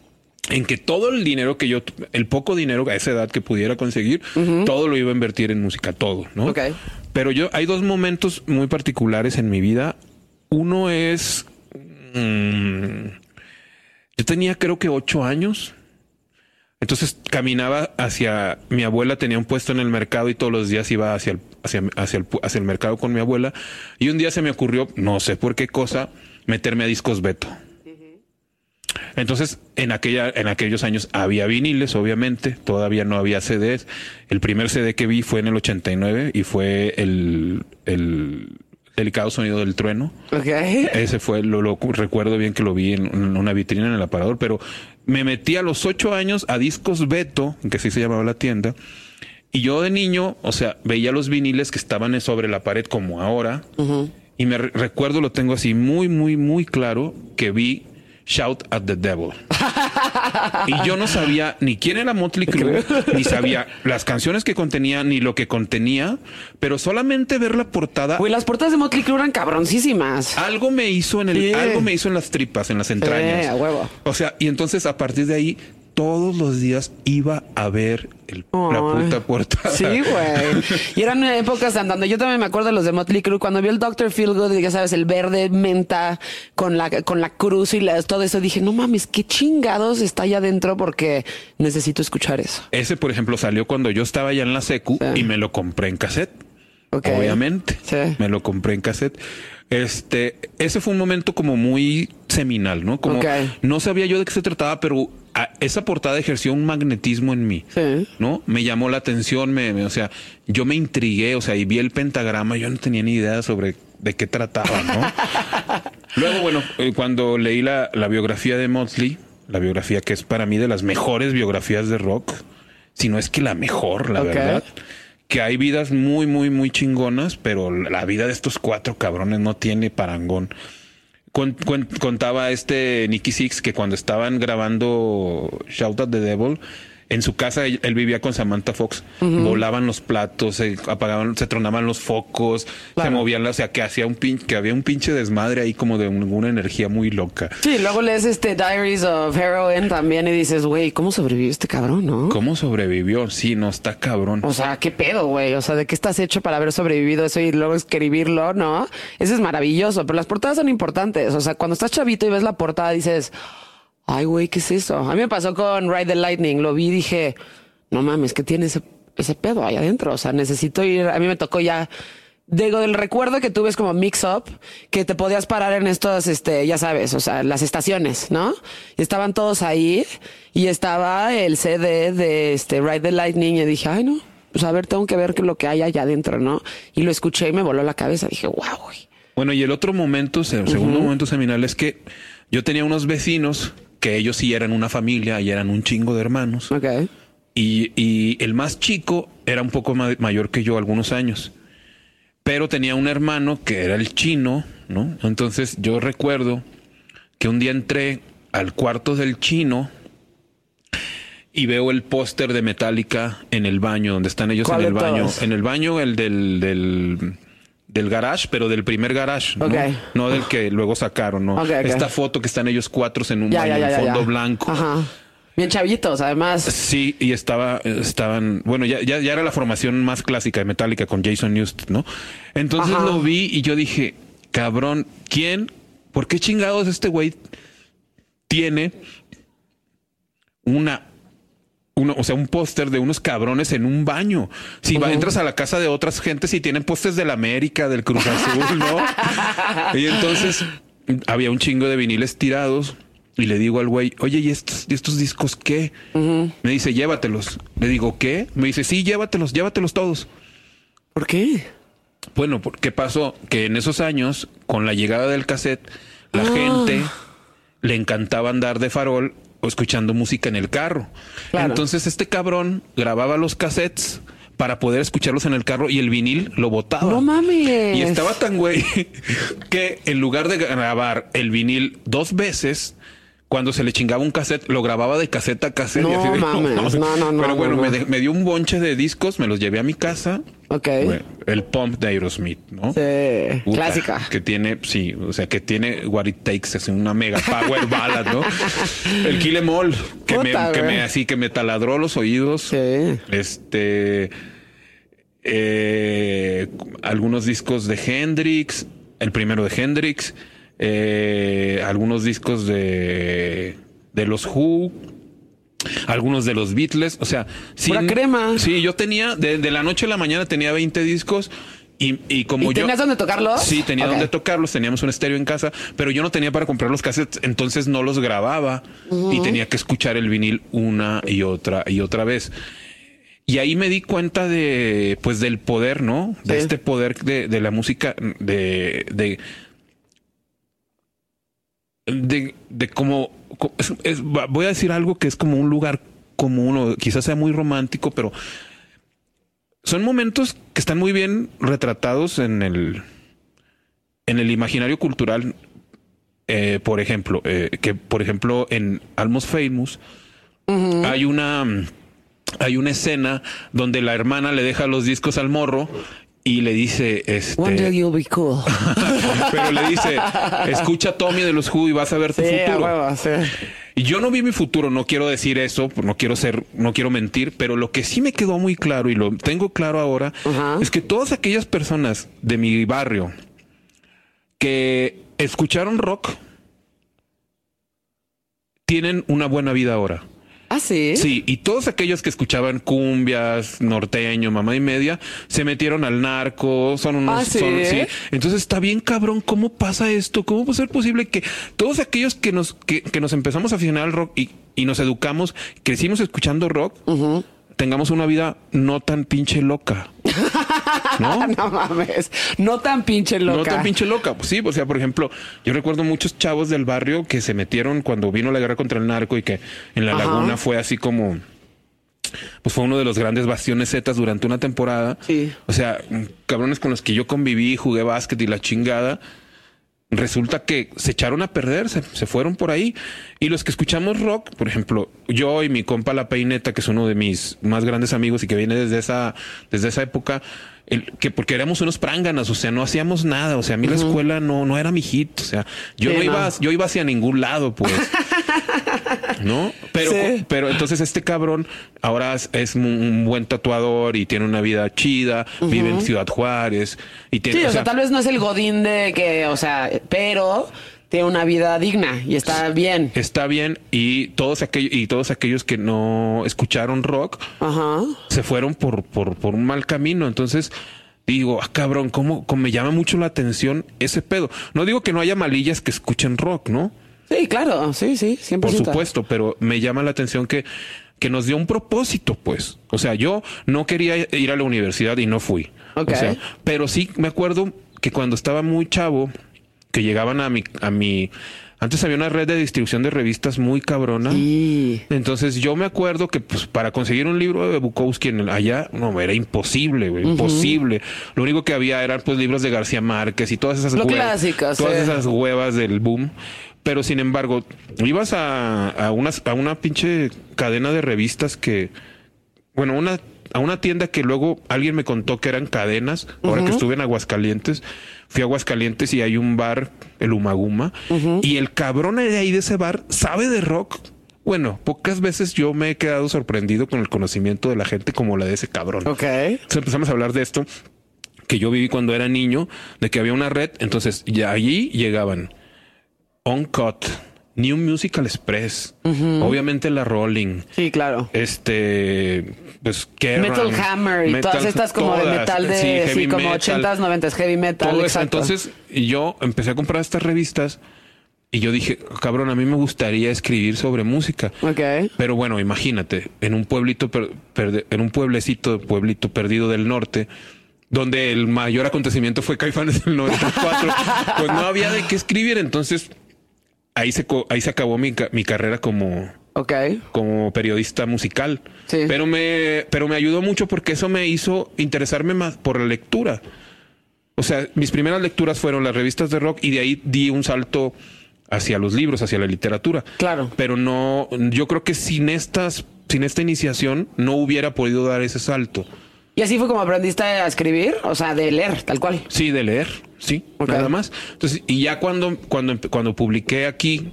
C: en que todo el dinero que yo, el poco dinero a esa edad que pudiera conseguir, todo lo iba a invertir en música, todo, ¿no?
B: Ok.
C: Pero yo, hay dos momentos muy particulares en mi vida. Uno es, mm, yo tenía creo que ocho años. Entonces caminaba hacia mi abuela, tenía un puesto en el mercado y todos los días iba hacia el, hacia, hacia el, hacia el mercado con mi abuela. Y un día se me ocurrió, no sé por qué cosa, meterme a discos Beto. Entonces, en aquella, en aquellos años había viniles, obviamente, todavía no había CDs. El primer CD que vi fue en el 89 y fue el, el delicado sonido del trueno.
B: Ok.
C: Ese fue, lo, lo recuerdo bien que lo vi en, una vitrina en el aparador, pero me metí a los ocho años a Discos Beto, que así se llamaba la tienda, y yo de niño, o sea, veía los viniles que estaban sobre la pared como ahora, y me re- recuerdo, lo tengo así muy, muy, muy claro, que vi Shout at the Devil. y yo no sabía ni quién era Motley Crue, ni sabía las canciones que contenía, ni lo que contenía, pero solamente ver la portada.
B: Güey, las portadas de Motley Crue eran cabroncísimas.
C: Algo me hizo en el, algo me hizo en las tripas, en las entrañas.
B: a huevo.
C: O sea, y entonces a partir de ahí, todos los días iba a ver el- la
B: Ay.
C: puta portada.
B: Sí, güey. Y eran épocas en donde yo también me acuerdo de los de Motley Crue cuando vi el Dr. Feelgood, ya sabes, el verde menta con la con la cruz y la- todo eso, dije, "No mames, qué chingados está allá adentro porque necesito escuchar eso."
C: Ese, por ejemplo, salió cuando yo estaba ya en la secu
B: Sí.
C: y me lo compré en cassette. Obviamente.
B: Sí.
C: Me lo compré en cassette. Este, ese fue un momento como muy seminal, ¿no? Como no sabía yo de qué se trataba, pero esa portada ejerció un magnetismo en mí.
B: Sí.
C: ¿No? Me llamó la atención, me, me- o sea, yo me intrigué, o sea, y vi el pentagrama, yo no tenía ni idea sobre de qué trataba, ¿no? <laughs> Luego, bueno, eh, cuando leí la, la biografía de Motley, la biografía que es para mí de las mejores biografías de rock, si no es que la mejor, la verdad, que hay vidas muy, muy, muy chingonas, pero la vida de estos cuatro cabrones no tiene parangón. Con- con- contaba este Nicky Six que cuando estaban grabando Shout at the Devil, en su casa él, él vivía con Samantha Fox, volaban los platos, se apagaban, se tronaban los focos, se movían, o sea que hacía un pin, que había un pinche desmadre ahí como de un- una energía muy loca.
B: Sí, luego lees este Diaries of Heroin también y dices, "Güey, ¿cómo sobrevivió este cabrón, no?"
C: ¿Cómo sobrevivió? Sí, no, está cabrón.
B: O sea, qué pedo, güey. O sea, ¿de qué estás hecho para haber sobrevivido eso y luego escribirlo, no? Eso es maravilloso, pero las portadas son importantes. O sea, cuando estás chavito y ves la portada, dices, ay, güey, ¿qué es eso? A mí me pasó con Ride the Lightning. Lo vi y dije, no mames, ¿qué tiene ese, ese pedo ahí adentro? O sea, necesito ir. A mí me tocó ya. Digo, del recuerdo que tuve es como mix up, que te podías parar en estos, este, ya sabes, o sea, las estaciones, ¿no? Y estaban todos ahí y estaba el CD de este Ride the Lightning y dije, ay, no, pues a ver, tengo que ver lo que hay allá adentro, ¿no? Y lo escuché y me voló la cabeza. Dije, wow.
C: Bueno, y el otro momento, el segundo momento seminal es que yo tenía unos vecinos que ellos sí eran una familia y eran un chingo de hermanos.
B: Ok.
C: Y, y el más chico era un poco ma- mayor que yo, algunos años. Pero tenía un hermano que era el chino, ¿no? Entonces yo recuerdo que un día entré al cuarto del chino y veo el póster de Metallica en el baño, donde están ellos
B: ¿Cuál
C: en el baño.
B: todos?
C: En el baño, el del, del, del garage, pero del primer garage, ¿no? No del que luego sacaron, ¿no?
B: Ok, ok.
C: Esta foto que están ellos cuatro en un
B: Ya,
C: baño,
B: ya, ya,
C: en fondo
B: ya.
C: blanco.
B: Ajá. Bien chavitos, además.
C: Sí, y estaba, estaban, bueno, ya, ya, ya era la formación más clásica de Metallica con Jason Newsted, ¿no? Entonces
B: Ajá.
C: lo vi y yo dije, cabrón, ¿quién? ¿Por qué chingados este güey tiene una, uno, o sea, un póster de unos cabrones en un baño? Si va, entras a la casa de otras gentes y tienen pósters de la América, del Cruz Azul, ¿no? <laughs> y entonces había un chingo de viniles tirados. Y le digo al güey, oye, ¿y estos, ¿y estos discos qué? Me dice, llévatelos. Le digo, ¿qué? Me dice, sí, llévatelos, llévatelos todos.
B: ¿Por qué?
C: Bueno, ¿por ¿qué pasó? Que en esos años, con la llegada del cassette, la
B: Ah.
C: gente le encantaba andar de farol escuchando música en el carro.
B: Claro.
C: Entonces este cabrón grababa los cassettes para poder escucharlos en el carro y el vinil lo botaba.
B: No mames.
C: Y estaba tan güey <laughs> que en lugar de grabar el vinil dos veces, cuando se le chingaba un cassette, lo grababa de cassette a cassette.
B: No
C: y así de- <laughs>
B: mames, no, no, no,
C: Pero bueno,
B: no,
C: me, de- me dio un bonche de discos, me los llevé a mi casa.
B: Ok.
C: El pump de Aerosmith, ¿no?
B: Sí,
C: Puta,
B: clásica.
C: Que tiene, sí, o sea, que tiene What It Takes, es una mega power <laughs> ballad, ¿no? El Kill Em All, que, me, que me así, que me taladró los oídos.
B: Sí.
C: Este, eh, algunos discos de Hendrix, el primero de Hendrix, eh, algunos discos de, de los Who, algunos de los Beatles, o sea,
B: Pura crema.
C: Sí, yo tenía, de, de la noche a la mañana tenía 20 discos y, y como
B: ¿Y
C: yo...
B: tenías dónde tocarlos?
C: Sí, tenía
B: Ok.
C: donde tocarlos, teníamos un estéreo en casa, pero yo no tenía para comprar los cassettes, entonces no los grababa y tenía que escuchar el vinil una y otra y otra vez. Y ahí me di cuenta de, pues, del poder, ¿no? De
B: Sí.
C: este poder de, de la música, de, de, de, de cómo, co- es- es- voy a decir algo que es como un lugar común o quizás sea muy romántico, pero son momentos que están muy bien retratados en el, en el imaginario cultural eh, por ejemplo, eh, que por ejemplo en Almost Famous hay una hay una escena donde la hermana le deja los discos al morro y le dice este
B: One day you'll be cool. <laughs>
C: pero le dice escucha Tommy de los Who y vas a ver tu
B: Sí, a
C: futuro
B: huevo, sí.
C: y yo no vi mi futuro, no quiero decir eso, no quiero ser, no quiero mentir, pero lo que sí me quedó muy claro y lo tengo claro ahora es que todas aquellas personas de mi barrio que escucharon rock tienen una buena vida ahora.
B: Ah, sí.
C: Sí, y todos aquellos que escuchaban cumbias, norteño, mamá y media, se metieron al narco, son unos...
B: Ah, ¿sí?
C: son- sí. Entonces está bien cabrón, ¿cómo pasa esto? ¿Cómo puede ser posible que todos aquellos que nos, que, que nos empezamos a aficionar al rock y, y nos educamos, crecimos escuchando rock, tengamos una vida no tan pinche loca? <laughs> ¿No?
B: No mames. No tan pinche loca.
C: No tan pinche loca. Pues sí, o sea, por ejemplo, yo recuerdo muchos chavos del barrio que se metieron cuando vino la guerra contra el narco y que en la
B: Ajá.
C: laguna fue así como. Pues fue uno de los grandes bastiones zetas durante una temporada.
B: Sí.
C: O sea, cabrones con los que yo conviví, jugué básquet y la chingada. Resulta que se echaron a perder, se, se fueron por ahí. Y los que escuchamos rock, por ejemplo, yo y mi compa La Peineta, que es uno de mis más grandes amigos y que viene desde esa, desde esa época, el- que porque éramos unos pránganas, o sea, no hacíamos nada. O sea, a mí la escuela no, no era mi hit. O sea, yo
B: Sí,
C: no iba,
B: no.
C: yo iba hacia ningún lado, pues. <laughs> ¿No? Pero,
B: Sí.
C: pero entonces este cabrón ahora es, un, buen tatuador y tiene una vida chida, vive en Ciudad Juárez y tiene.
B: Sí, o
C: o
B: sea,
C: sea,
B: tal vez no es el godín de que, o sea, pero tiene una vida digna y está bien.
C: está bien y todos aquellos y todos aquellos que no escucharon rock
B: Ajá.
C: se fueron por, por, por un mal camino. Entonces digo, ah, cabrón, ¿cómo, cómo me llama mucho la atención ese pedo? No digo que no haya malillas que escuchen rock, ¿no?
B: Sí, claro, sí, sí, 100%.
C: Por supuesto, pero me llama la atención que, que nos dio un propósito, pues. O sea, yo no quería ir a la universidad y no fui.
B: Ok.
C: O sea, pero sí me acuerdo que cuando estaba muy chavo, que llegaban a mi, a mi, antes había una red de distribución de revistas muy cabrona.
B: Sí.
C: Entonces yo me acuerdo que pues para conseguir un libro de Bukowski en el- allá, no, era imposible, güey, imposible. Lo único que había eran pues libros de García Márquez y todas esas
B: Lo
C: huevas-
B: clásico,
C: todas
B: sí.
C: esas huevas del boom. Pero sin embargo, ibas a, a, una, a una pinche cadena de revistas que, bueno, una, a una tienda que luego alguien me contó que eran cadenas. Ahora que estuve en Aguascalientes, fui a Aguascalientes y hay un bar, el Umaguma, y el cabrón de ahí de ese bar sabe de rock. Bueno, pocas veces yo me he quedado sorprendido con el conocimiento de la gente como la de ese cabrón.
B: Ok.
C: Entonces empezamos a hablar de esto que yo viví cuando era niño, de que había una red, entonces ya allí llegaban Uncut, New Musical Express, obviamente la Rolling,
B: Sí, claro.
C: este, pues Kerrang,
B: Metal Hammer y
C: Metal-
B: todas estas como de metal de, sí,
C: heavy
B: como
C: metal,
B: 80s, 90s, heavy metal.
C: todo eso. Entonces yo empecé a comprar estas revistas y yo dije, cabrón, a mí me gustaría escribir sobre música.
B: Ok.
C: Pero bueno, imagínate, en un pueblito, per- en un pueblecito, pueblito perdido del norte, donde el mayor acontecimiento fue Caifanes del 94, pues no había de qué escribir. Entonces, ahí se, ahí se acabó mi, mi carrera como,
B: Ok.
C: como periodista musical.
B: Sí.
C: Pero me, pero me ayudó mucho porque eso me hizo interesarme más por la lectura. O sea, mis primeras lecturas fueron las revistas de rock y de ahí di un salto hacia los libros, hacia la literatura.
B: Claro.
C: Pero no, yo creo que sin estas, sin esta iniciación no hubiera podido dar ese salto.
B: ¿Y así fue como aprendiste a escribir? O sea, de leer, tal cual.
C: Sí, de leer, sí, nada más. Entonces, y ya cuando, cuando, cuando publiqué aquí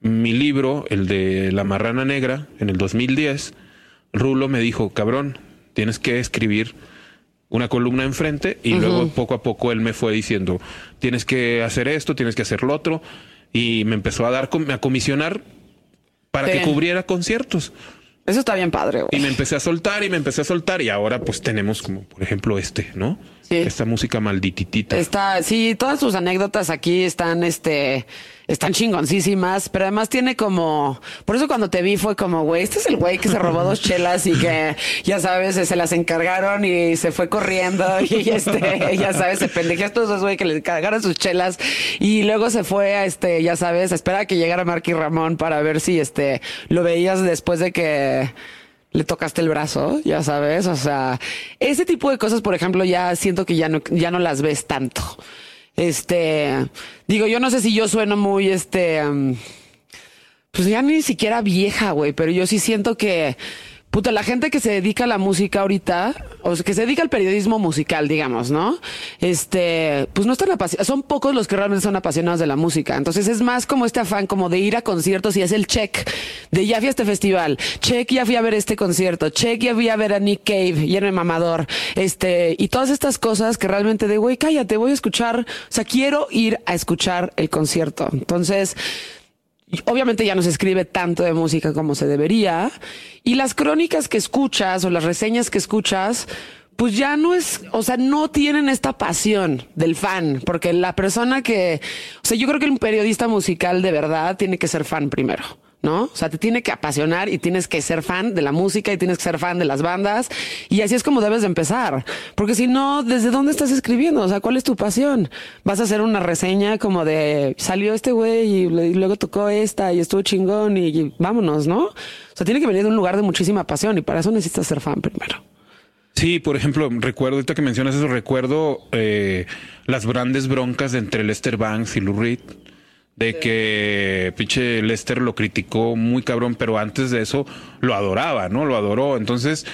C: mi libro, el de La Marrana Negra, en el 2010, Rulo me dijo, cabrón, tienes que escribir una columna enfrente y luego poco a poco él me fue diciendo, tienes que hacer esto, tienes que hacer lo otro y me empezó a dar, a comisionar para
B: Sí.
C: que cubriera conciertos.
B: Eso está bien padre,
C: Y
B: güey.
C: me empecé a soltar y me empecé a soltar y ahora pues tenemos como por ejemplo este, ¿no?
B: Sí.
C: Esta música maldititita.
B: Está, sí, todas tus anécdotas aquí están, este, están chingoncísimas, pero además tiene como, por eso cuando te vi fue como, güey, este es el güey que se robó dos chelas y que, ya sabes, se las encargaron y se fue corriendo y <laughs> este, ya sabes, se pendejeó a estos dos güey que le encargaron sus chelas y luego se fue a este, ya sabes, a esperar a que llegara Marky Ramón para ver si este, lo veías después de que le tocaste el brazo, ya sabes, o sea, ese tipo de cosas, por ejemplo, ya siento que ya no, ya no las ves tanto. Este, digo, yo no sé si yo sueno muy, este, um, pues ya ni siquiera vieja, güey, pero yo sí siento que Puta, la gente que se dedica a la música ahorita, o que se dedica al periodismo musical, digamos, ¿no? Este, pues no están apasionados, son pocos los que realmente son apasionados de la música. Entonces es más como este afán como de ir a conciertos y es el check de ya fui a este festival, check ya fui a ver este concierto, check ya fui a ver a Nick Cave y el mamador, este, y todas estas cosas que realmente de, güey, cállate, voy a escuchar, o sea, quiero ir a escuchar el concierto. Entonces, obviamente ya no se escribe tanto de música como se debería. Y las crónicas que escuchas o las reseñas que escuchas, pues ya no es, o sea, no tienen esta pasión del fan, porque la persona que, o sea, yo creo que un periodista musical de verdad tiene que ser fan primero. ¿No? O sea, te tiene que apasionar y tienes que ser fan de la música y tienes que ser fan de las bandas y así es como debes de empezar, porque si no, ¿desde dónde estás escribiendo? O sea, ¿cuál es tu pasión? Vas a hacer una reseña como de salió este güey y, luego tocó esta y estuvo chingón y, vámonos, ¿no? O sea, tiene que venir de un lugar de muchísima pasión y para eso necesitas ser fan primero.
C: Sí, por ejemplo, recuerdo, ahorita que mencionas eso, recuerdo eh, las grandes broncas entre Lester Banks y Lou Reed de que pinche Lester lo criticó muy cabrón, pero antes de eso lo adoraba, ¿no? Lo adoró. Entonces,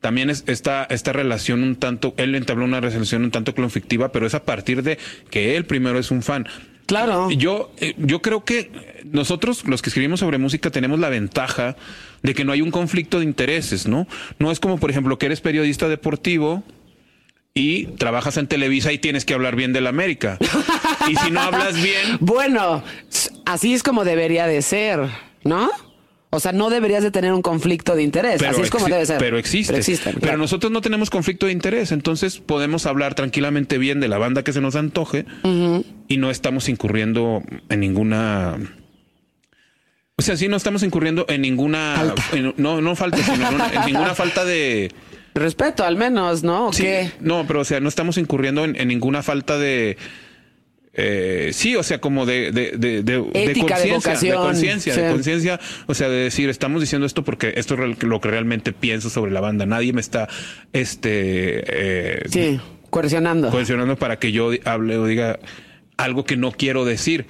C: también es esta, esta relación un tanto, él entabló una relación un tanto conflictiva, pero es a partir de que él primero es un fan.
B: Claro.
C: Yo, eh, yo creo que nosotros, los que escribimos sobre música, tenemos la ventaja de que no hay un conflicto de intereses, ¿no? No es como, por ejemplo, que eres periodista deportivo y trabajas en Televisa y tienes que hablar bien de la América. <laughs> y si no hablas bien.
B: Bueno, así es como debería de ser, ¿no? O sea, no deberías de tener un conflicto de interés. Así es como debe ser.
C: Pero existe. Pero, nosotros no tenemos conflicto de interés. Entonces podemos hablar tranquilamente bien de la banda que se nos antoje y no estamos incurriendo en ninguna. O sea, sí, no estamos incurriendo en ninguna. no, no falta, sino en ninguna <laughs> falta de
B: Respeto, al menos, ¿no?
C: sí, No, pero o sea, no estamos incurriendo en, ninguna falta de. Eh, sí, o sea, como de, de, de, de, conciencia, de conciencia, de conciencia, o sea, de decir, estamos diciendo esto porque esto es lo que realmente pienso sobre la banda. Nadie me está, este,
B: eh, sí, coercionando,
C: coercionando para que yo hable o diga algo que no quiero decir.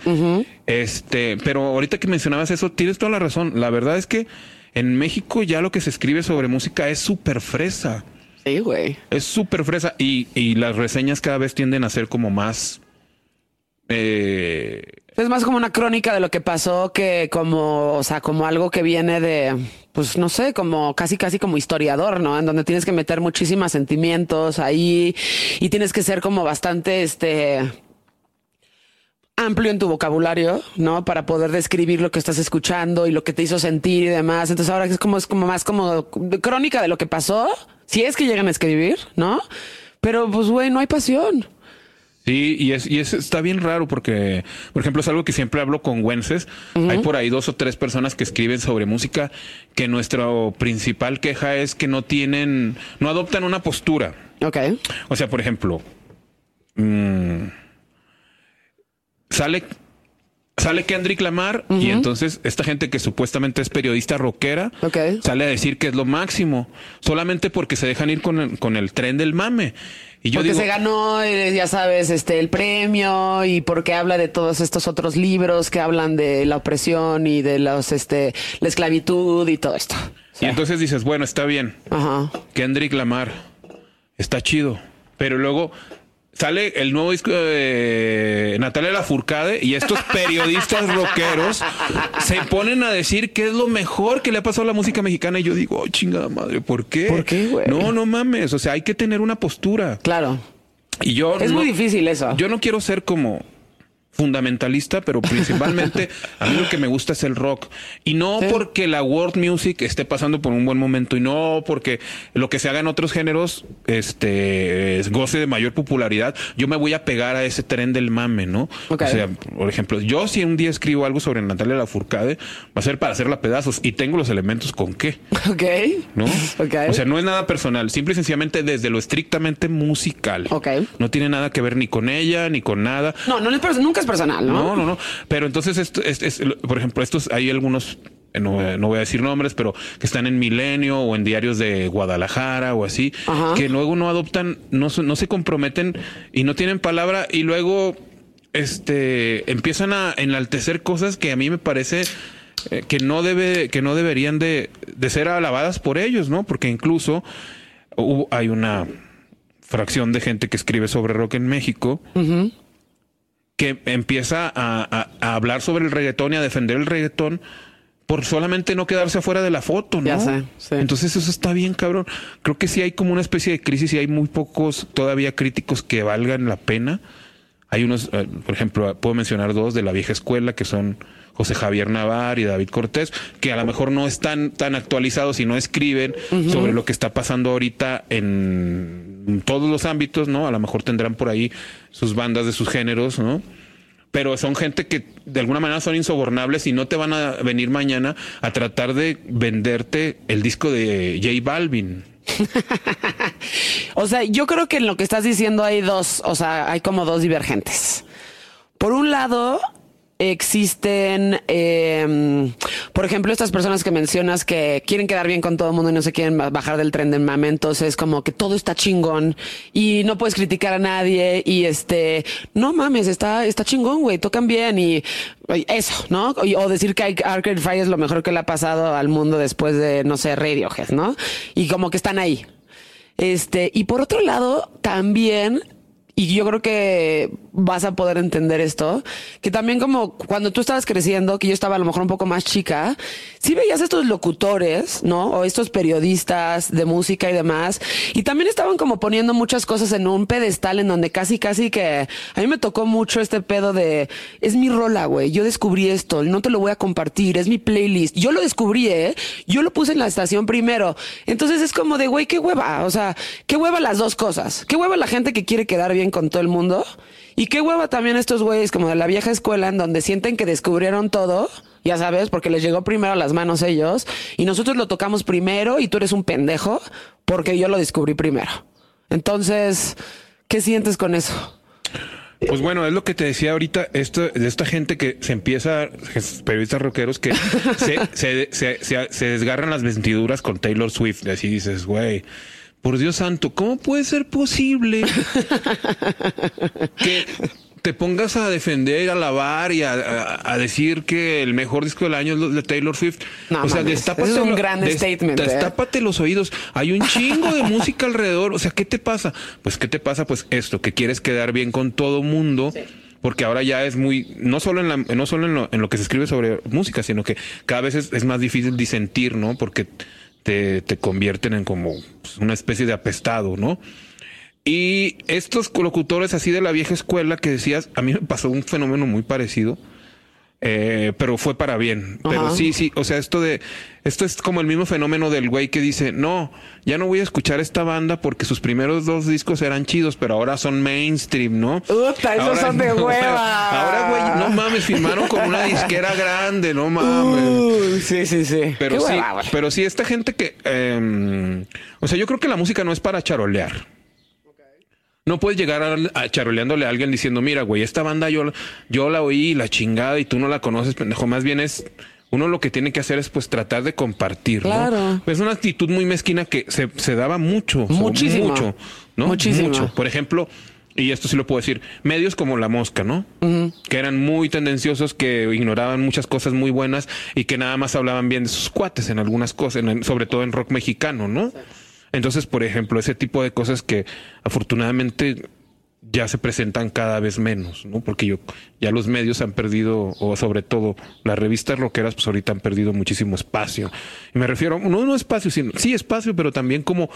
C: Este, pero ahorita que mencionabas eso, tienes toda la razón. La verdad es que en México ya lo que se escribe sobre música es súper fresa.
B: Sí, güey.
C: Es súper fresa y, y, las reseñas cada vez tienden a ser como más... Eh...
B: Es más como una crónica de lo que pasó que como, o sea, como algo que viene de, pues no sé, como casi, casi como historiador, ¿no? En donde tienes que meter muchísimos sentimientos ahí y tienes que ser como bastante, este, amplio en tu vocabulario, ¿no? Para poder describir lo que estás escuchando y lo que te hizo sentir y demás. Entonces ahora es como, es como más como crónica de lo que pasó, si es que llegan a escribir, ¿no? Pero pues, güey, no hay pasión.
C: Sí, y es, y es, está bien raro porque, por ejemplo, es algo que siempre hablo con Wences. Hay por ahí dos o tres personas que escriben sobre música que nuestra principal queja es que no tienen, no adoptan una postura.
B: Ok.
C: O sea, por ejemplo, mmm, sale sale Kendrick Lamar y entonces esta gente que supuestamente es periodista rockera sale a decir que es lo máximo solamente porque se dejan ir con el, con el tren del mame.
B: Y yo porque se ganó, eh, ya sabes, este el premio y porque habla de todos estos otros libros que hablan de la opresión y de los este la esclavitud y todo esto.
C: Y entonces dices, bueno, está bien. Kendrick Lamar está chido, pero luego sale el nuevo disco de Natalia Lafourcade y estos <laughs> periodistas rockeros se ponen a decir que es lo mejor que le ha pasado a la música mexicana y yo digo, oh, chingada madre, ¿por qué?
B: ¿Por qué, güey?
C: No, no mames, o sea, hay que tener una postura.
B: Claro.
C: Y yo
B: Es muy difícil eso.
C: Yo no quiero ser como fundamentalista, pero principalmente <laughs> a mí lo que me gusta es el rock. Y no porque la world music esté pasando por un buen momento y no porque lo que se haga en otros géneros este goce de mayor popularidad, yo me voy a pegar a ese tren del mame, ¿no? O sea, por ejemplo, yo si un día escribo algo sobre Natalia Lafourcade, va a ser para hacerla pedazos y tengo los elementos con qué. <laughs>
B: Ok.
C: ¿No? O sea, no es nada personal, simple y sencillamente desde lo estrictamente musical.
B: Ok.
C: No tiene nada que ver ni con ella, ni con nada.
B: No, no es nunca personal, ¿no?
C: No, no, no. Pero entonces, esto, es, por ejemplo, estos hay algunos eh, no, no, voy a decir nombres, pero que están en Milenio o en diarios de Guadalajara o así, que luego no adoptan, no, no se comprometen y no tienen palabra y luego este, empiezan a enaltecer cosas que a mí me parece eh, que no debe, que no deberían de, de ser alabadas por ellos, ¿no? Porque incluso hubo- hay una fracción de gente que escribe sobre rock en México que empieza a, a- a hablar sobre el reggaetón y a defender el reggaetón por solamente no quedarse afuera de la foto, ¿no?
B: Ya sé, sí.
C: Entonces eso está bien, cabrón. Creo que sí hay como una especie de crisis y hay muy pocos todavía críticos que valgan la pena. Hay unos, eh, por ejemplo, puedo mencionar dos de la vieja escuela que son José Javier Navar y David Cortés, que a lo mejor no están tan actualizados y no escriben sobre lo que está pasando ahorita en todos los ámbitos, ¿no? A lo mejor tendrán por ahí sus bandas de sus géneros, ¿no? Pero son gente que de alguna manera son insobornables y no te van a venir mañana a tratar de venderte el disco de J Balvin. <laughs>
B: O sea, yo creo que en lo que estás diciendo hay dos, o sea, hay como dos divergentes. Por un lado, existen, eh, por ejemplo, estas personas que mencionas que quieren quedar bien con todo el mundo y no se quieren ba- bajar del tren del mame, entonces como que todo está chingón y no puedes criticar a nadie y este, no mames, está, está chingón, güey, tocan bien y eso, ¿no? O decir que Arcade Fire es lo mejor que le ha pasado al mundo después de, no sé, Radiohead, ¿no? Y como que están ahí. Este, y por otro lado, también, y yo creo que vas a poder entender esto, que también como cuando tú estabas creciendo, que yo estaba a lo mejor un poco más chica, sí veías estos locutores, ¿no? O estos periodistas de música y demás, y también estaban como poniendo muchas cosas en un pedestal en donde casi, casi que a mí me tocó mucho este pedo de, es mi rola, güey, yo descubrí esto, no te lo voy a compartir, es mi playlist, yo lo descubrí, ¿eh? Yo lo puse en la estación primero, entonces es como de, güey, qué hueva, o sea, qué hueva las dos cosas, qué hueva la gente que quiere quedar bien con todo el mundo, y qué hueva también estos güeyes como de la vieja escuela en donde sienten que descubrieron todo, ya sabes, porque les llegó primero a las manos ellos, y nosotros lo tocamos primero y tú eres un pendejo porque yo lo descubrí primero. Entonces, ¿qué sientes con eso?
C: Pues bueno, es lo que te decía ahorita, esto, de esta gente que se empieza, periodistas rockeros, que <laughs> se, se, se, se- se desgarran las vestiduras con Taylor Swift. Así dices, güey, por Dios santo, ¿cómo puede ser posible que te pongas a defender, a alabar y a, a- a decir que el mejor disco del año es de Taylor Swift?
B: No
C: o sea,
B: mames,
C: destápate
B: es un gran statement, ¿eh?
C: Destápate los oídos. Hay un chingo de música alrededor. O sea, ¿qué te pasa? Pues, ¿qué te pasa? Pues esto, que quieres quedar bien con todo mundo. Porque ahora ya es muy, no solo en la, no solo en lo, en lo que se escribe sobre música, sino que cada vez es, es más difícil disentir, ¿no? Porque te, te convierten en como pues, una especie de apestado, ¿no? Y estos locutores así de la vieja escuela que decías, a mí me pasó un fenómeno muy parecido, eh, pero fue para bien. Pero sí, sí, o sea, esto de, esto es como el mismo fenómeno del güey que dice, no, ya no voy a escuchar esta banda porque sus primeros dos discos eran chidos, pero ahora son mainstream, ¿no?
B: Puta, esos son de hueva. <laughs>
C: Ahora, güey, no mames, firmaron con una disquera grande, no mames.
B: Uh, sí, sí, sí.
C: Pero
B: Qué
C: sí,
B: hueva,
C: pero sí, esta gente que, eh, o sea, yo creo que la música no es para charolear. No puedes llegar a, a charoleándole a alguien diciendo, mira, güey, esta banda yo, yo la oí, la chingada, y tú no la conoces, pendejo. Más bien es, uno lo que tiene que hacer es pues tratar de compartir, ¿no?
B: Claro.
C: Es una actitud muy mezquina que se, se daba mucho.
B: Muchísimo.
C: Mucho, ¿no?
B: Muchísimo.
C: Mucho. Por ejemplo, y esto sí lo puedo decir, medios como La Mosca, ¿no? Que eran muy tendenciosos, que ignoraban muchas cosas muy buenas y que nada más hablaban bien de sus cuates en algunas cosas, en- sobre todo en rock mexicano, ¿no? Entonces, por ejemplo, ese tipo de cosas que afortunadamente ya se presentan cada vez menos, ¿no? Porque yo ya los medios han perdido, o sobre todo las revistas rockeras, pues ahorita han perdido muchísimo espacio. Y me refiero, no, no espacio, sino sí espacio, pero también como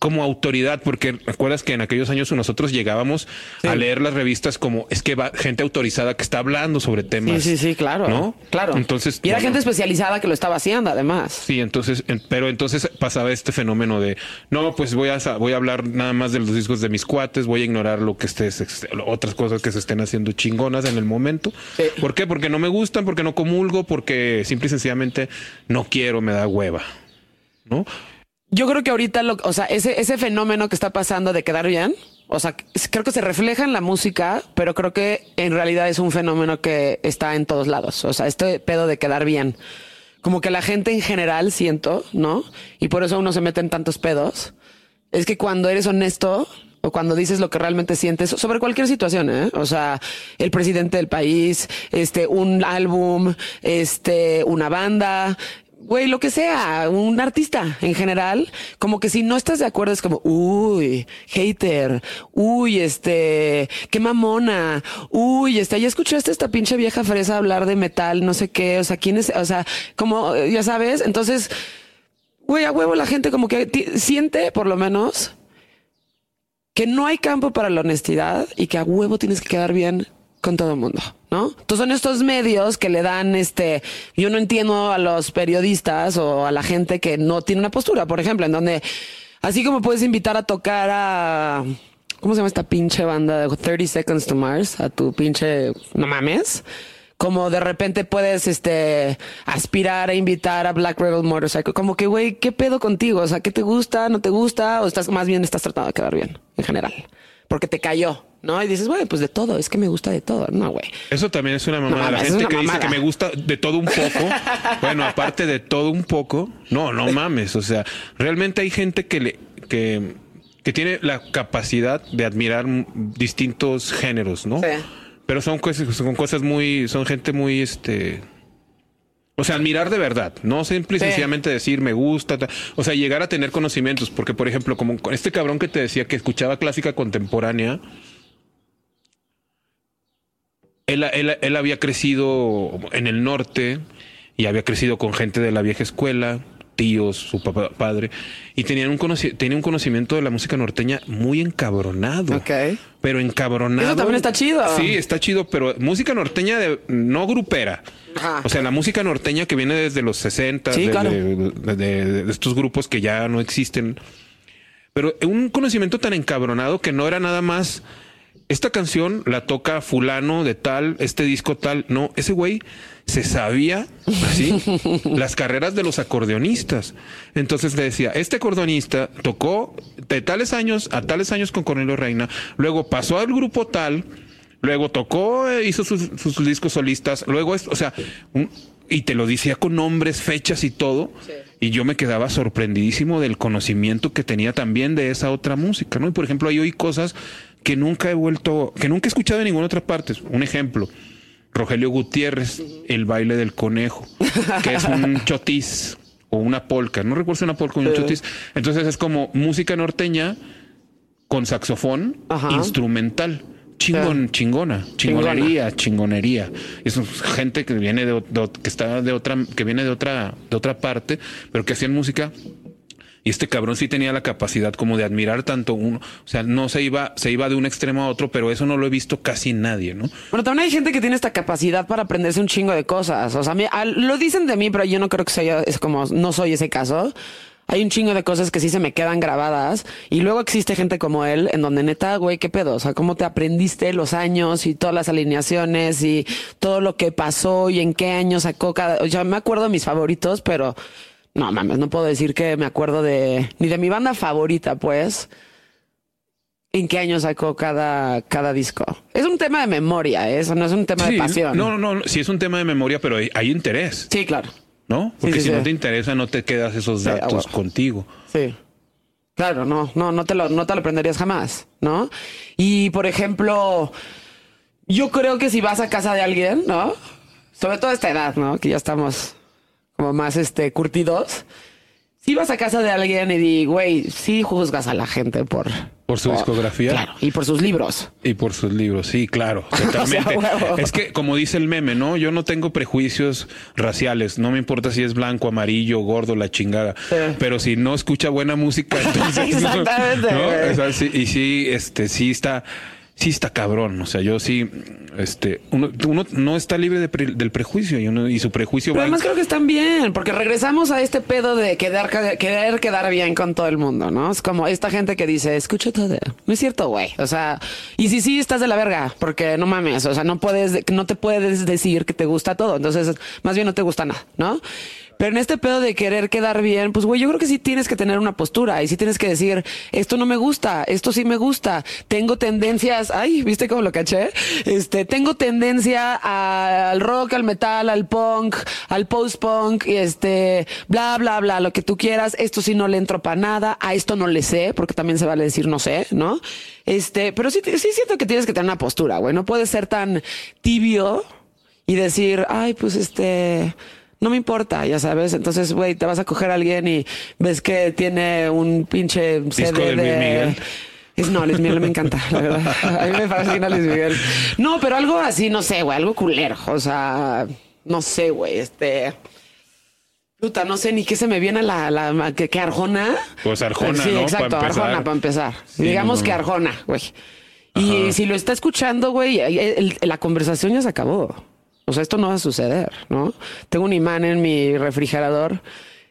C: como autoridad, porque recuerdas que en aquellos años nosotros llegábamos a leer las revistas como es que va gente autorizada que está hablando sobre
B: Sí,
C: temas.
B: sí, sí, claro.
C: ¿No?
B: Claro.
C: Entonces,
B: y era
C: bueno.
B: gente especializada que lo estaba haciendo, además.
C: Sí, entonces, en- pero entonces pasaba este fenómeno de, no, pues voy a, voy a hablar nada más de los discos de mis cuates, voy a ignorar lo que estés, otras cosas que se estén haciendo chingonas en el momento.
B: Sí.
C: ¿Por qué? Porque no me gustan, porque no comulgo, porque simple y sencillamente no quiero, me da hueva. ¿No?
B: Yo creo que ahorita, lo, o sea, ese, ese fenómeno que está pasando de quedar bien, o sea, creo que se refleja en la música, pero creo que en realidad es un fenómeno que está en todos lados. O sea, este pedo de quedar bien. Como que la gente en general siento, ¿no? Y por eso uno se mete en tantos pedos. Es que cuando eres honesto o cuando dices lo que realmente sientes sobre cualquier situación, ¿eh? O sea, el presidente del país, este, un álbum, este, una banda, güey, lo que sea, un artista en general, como que si no estás de acuerdo es como, uy, hater, uy, este, qué mamona, uy, este, ya escuchaste esta pinche vieja fresa hablar de metal, no sé qué, o sea, quién es, o sea, como, ya sabes, entonces, güey, a huevo la gente como que siente, por lo menos, que no hay campo para la honestidad y que a huevo tienes que quedar bien con todo el mundo, ¿no? Entonces son estos medios que le dan este, yo no entiendo a los periodistas o a la gente que no tiene una postura, por ejemplo, en donde así como puedes invitar a tocar a ¿cómo se llama esta pinche banda de 30 Seconds to Mars? A tu pinche no mames. Como de repente puedes este aspirar a invitar a Black Rebel Motorcycle, como que güey, ¿qué pedo contigo? O sea, ¿qué te gusta? ¿No te gusta? O estás más bien estás tratando de quedar bien en general. Porque te cayó, ¿no? Y dices, güey, pues de todo, es que me gusta de todo. No, güey.
C: Eso también es una mamada.
B: No
C: la
B: mames,
C: gente que dice que me gusta de todo un poco. <laughs> bueno, aparte de todo un poco, no, no mames. O sea, realmente hay gente que le, que, que tiene la capacidad de admirar distintos géneros, ¿no?
B: Sí.
C: Pero son cosas, son cosas muy, son gente muy, este, o sea, admirar de verdad, no simple y
B: Sí.
C: sencillamente decir me gusta, ta- o sea, llegar a tener conocimientos, porque por ejemplo, como con este cabrón que te decía que escuchaba clásica contemporánea, él, él- él había crecido en el norte y había crecido con gente de la vieja escuela, tíos, su papá, padre, y tenían un, conoci- tenía un conocimiento de la música norteña muy encabronado.
B: Ok.
C: Pero encabronado.
B: Eso también está chido.
C: Sí, está chido, pero música norteña de, no grupera.
B: Ajá.
C: O sea, la música norteña que viene desde los 60,
B: Sí,
C: de,
B: claro.
C: de- de- de- de estos grupos que ya no existen. Pero un conocimiento tan encabronado que no era nada más. Esta canción la toca fulano de tal, este disco tal. No, ese güey se sabía así <laughs> las carreras de los acordeonistas. Entonces le decía, este acordeonista tocó de tales años a tales años con Cornelio Reina, luego pasó al grupo tal, luego tocó, eh, hizo sus, sus discos solistas, luego esto, o sea, un- y te lo decía con nombres, fechas y todo. Y yo me quedaba sorprendidísimo del conocimiento que tenía también de esa otra música, ¿no? Y por ejemplo, ahí oí cosas que nunca he vuelto, que nunca he escuchado en ninguna otra parte. Un ejemplo, Rogelio Gutiérrez, El baile del conejo, que es un <laughs> chotis o una polca, no recuerdo si una polca o un chotis. Entonces es como música norteña con saxofón
B: Ajá.
C: instrumental. Chingón, chingona, chingonería, chingonería. Es gente que viene de, de- que está de otra, que viene de otra, de otra parte, pero que hacían música. Este cabrón sí tenía la capacidad como de admirar tanto uno, o sea, no se iba, se iba de un extremo a otro, pero eso no lo he visto casi nadie, ¿no?
B: Bueno, también hay gente que tiene esta capacidad para aprenderse un chingo de cosas. O sea, mí- lo dicen de mí, pero yo no creo que sea, es como, no soy ese caso. Hay un chingo de cosas que sí se me quedan grabadas. Y luego existe gente como él, en donde neta, güey, qué pedo. O sea, cómo te aprendiste los años y todas las alineaciones y todo lo que pasó y en qué año sacó cada. O sea, me acuerdo de mis favoritos, pero no mames, no puedo decir que me acuerdo de ni de mi banda favorita, pues. ¿En qué año sacó cada, cada disco? Es un tema de memoria, ¿eh? eso no es un tema de pasión.
C: No, no, no, sí es un tema de memoria, pero hay, hay interés,
B: Sí, claro.
C: ¿no? Porque
B: sí,
C: si no te interesa, no te quedas esos datos contigo.
B: Sí. Claro, no, no, no te lo, no te lo aprenderías jamás, ¿no? Y por ejemplo, yo creo que si vas a casa de alguien, ¿no? Sobre todo a esta edad, ¿no? Que ya estamos como más este curtidos. Si vas a casa de alguien y di, güey, sí juzgas a la gente por
C: Por su discografía.
B: Claro, y por sus libros.
C: Y por sus libros, sí, claro, <laughs> totalmente. es que, como dice el meme, ¿no? Yo no tengo prejuicios raciales. No me importa si es blanco, amarillo, gordo, la chingada.
B: Sí.
C: Pero si no escucha buena música, <laughs> entonces. no, <laughs>
B: Exactamente,
C: ¿no?
B: güey.
C: O sea, sí, y sí, este, sí está. Sí está cabrón, o sea, yo sí, este, uno, uno no está libre de pre- del prejuicio y, uno, y su prejuicio
B: Pero
C: va
B: además creo que están bien, porque regresamos a este pedo de quedar, querer quedar bien con todo el mundo, ¿no? Es como esta gente que dice, escucha todo. No es cierto, güey. O sea, y si sí, estás de la verga, porque no mames, o sea, no puedes, no te puedes decir que te gusta todo. Entonces, más bien no te gusta nada, ¿no? Pero en este pedo de querer quedar bien, pues güey, yo creo que sí tienes que tener una postura y sí tienes que decir, esto no me gusta, esto sí me gusta, tengo tendencias, ay, ¿viste cómo lo caché? Este, tengo tendencia al rock, al metal, al punk, al post-punk, y este, bla, bla, bla, lo que tú quieras, esto sí no le entro para nada, a esto no le sé, porque también se vale decir no sé, ¿no? Este, pero sí, sí siento que tienes que tener una postura, güey, no puedes ser tan tibio y decir, ay, pues este, no me importa, ya sabes. Entonces, güey, te vas a coger a alguien y ves que tiene un pinche CD
C: de.
B: Es, no, Luis Miguel me encanta, la verdad. <laughs> A mí me fascina Luis Miguel. No, pero algo así, no sé, güey, algo culero. O sea, no sé, güey, este. Puta, no sé ni qué se me viene a la, la que, que Arjona.
C: Pues Arjona,
B: Sí,
C: ¿no?
B: exacto,
C: Para.
B: Arjona para empezar.
C: Sí,
B: Digamos
C: no.
B: que Arjona, güey. Y si lo está escuchando, güey, la conversación ya se acabó. O sea, esto no va a suceder, ¿no? Tengo un imán en mi refrigerador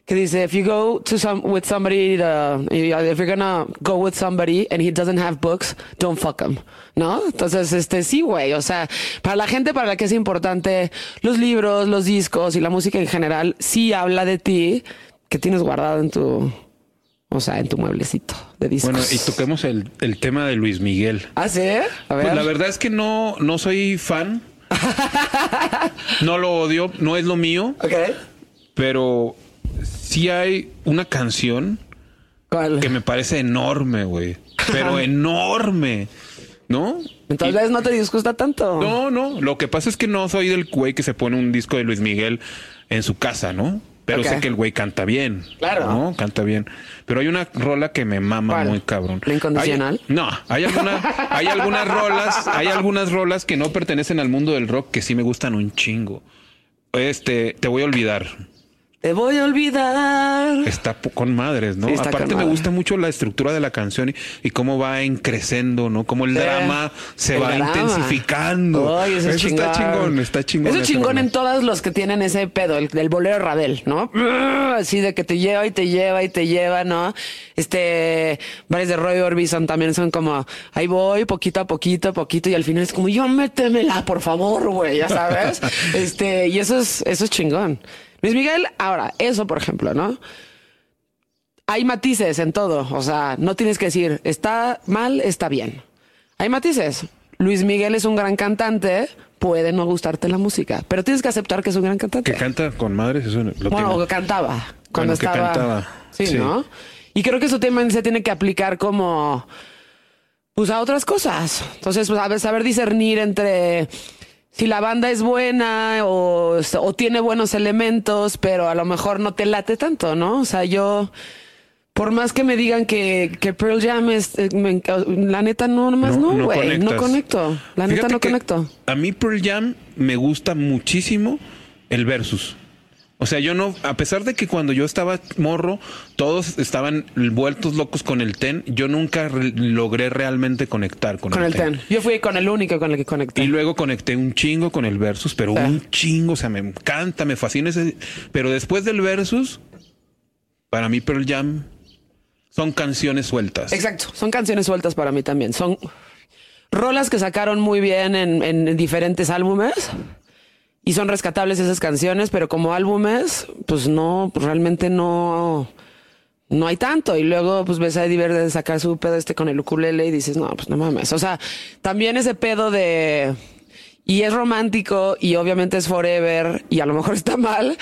B: que dice, if you go to some, with somebody, if you're gonna go with somebody and he doesn't have books, don't fuck him, ¿no? Entonces, este, sí, güey, o sea, para la gente para la que es importante los libros, los discos y la música en general, sí habla de ti que tienes guardado en tu, o sea, en tu mueblecito de discos.
C: Bueno, y toquemos el, el tema de Luis Miguel.
B: ¿Ah, sí? A ver.
C: Pues la verdad es que no, no soy fan. <laughs> no lo odio, no es lo mío,
B: Ok.
C: pero sí hay una canción
B: ¿Cuál?
C: que me parece enorme, güey. Pero <laughs> enorme. ¿No?
B: Entonces no te disgusta tanto.
C: No, no. Lo que pasa es que no soy del güey que se pone un disco de Luis Miguel en su casa, ¿no? Pero sé que el güey canta bien.
B: Claro.
C: ¿no? Canta bien. Pero hay una rola que me mama
B: ¿Cuál?
C: muy cabrón.
B: ¿La incondicional?
C: Hay- no, hay, alguna, hay algunas rolas, hay algunas rolas que no pertenecen al mundo del rock que sí me gustan un chingo. Este, te voy a olvidar.
B: Te voy a olvidar.
C: Está con madres, ¿no?
B: Sí,
C: Aparte me gusta mucho la estructura de la canción y, y cómo va en creciendo, ¿no? Cómo el
B: Sí.
C: drama se
B: El
C: va
B: drama.
C: intensificando.
B: Ay, eso es
C: está chingón, está chingón.
B: Eso es chingón en todos los que tienen ese pedo, el del bolero Rabel, ¿no? Así de que te lleva y te lleva y te lleva, ¿no? Este, varios de Roy Orbison también son como, ahí voy, poquito a poquito, poquito, y al final es como, yo métemela, por favor, güey, ya sabes. <laughs> este, y eso es, eso es chingón. Luis Miguel, ahora, eso, por ejemplo, ¿no? hay matices en todo. O sea, no tienes que decir, está mal, está bien. Hay matices. Luis Miguel es un gran cantante, puede no gustarte la música, pero tienes que aceptar que es un gran cantante.
C: Que canta con madres, eso lo
B: bueno,
C: tengo.
B: o que cantaba. Cuando
C: Bueno, que
B: estaba.
C: cantaba.
B: Sí,
C: Sí.
B: ¿no? Y creo que eso también se tiene que aplicar como. Pues a otras cosas. Entonces, pues, a saber discernir entre si la banda es buena o, o tiene buenos elementos, pero a lo mejor no te late tanto, ¿no? O sea, yo. Por más que me digan que, que Pearl Jam es, eh, me la neta no, nomás no, güey, no, conecto, la neta
C: Fíjate
B: no
C: que
B: conecto.
C: A mí Pearl Jam me gusta muchísimo el versus. O sea, yo no, a pesar de que cuando yo estaba morro, todos estaban vueltos locos con el ten, yo nunca re- logré realmente conectar con,
B: Con el ten. Yo fui con el único con el que conecté.
C: Y luego conecté un chingo con el versus, pero
B: Sí.
C: un chingo, o sea, me encanta, me fascina ese. Pero después del versus, para mí Pearl Jam son canciones sueltas.
B: Exacto, son canciones sueltas para mí también. Son rolas que sacaron muy bien en, en diferentes álbumes y son rescatables esas canciones, pero como álbumes, pues no, pues realmente no, no hay tanto. Y luego, pues ves a Eddie Verde sacar su pedo este con el ukulele y dices, no, pues no mames. O sea, también ese pedo de, y es romántico y obviamente es forever y a lo mejor <laughs> está mal.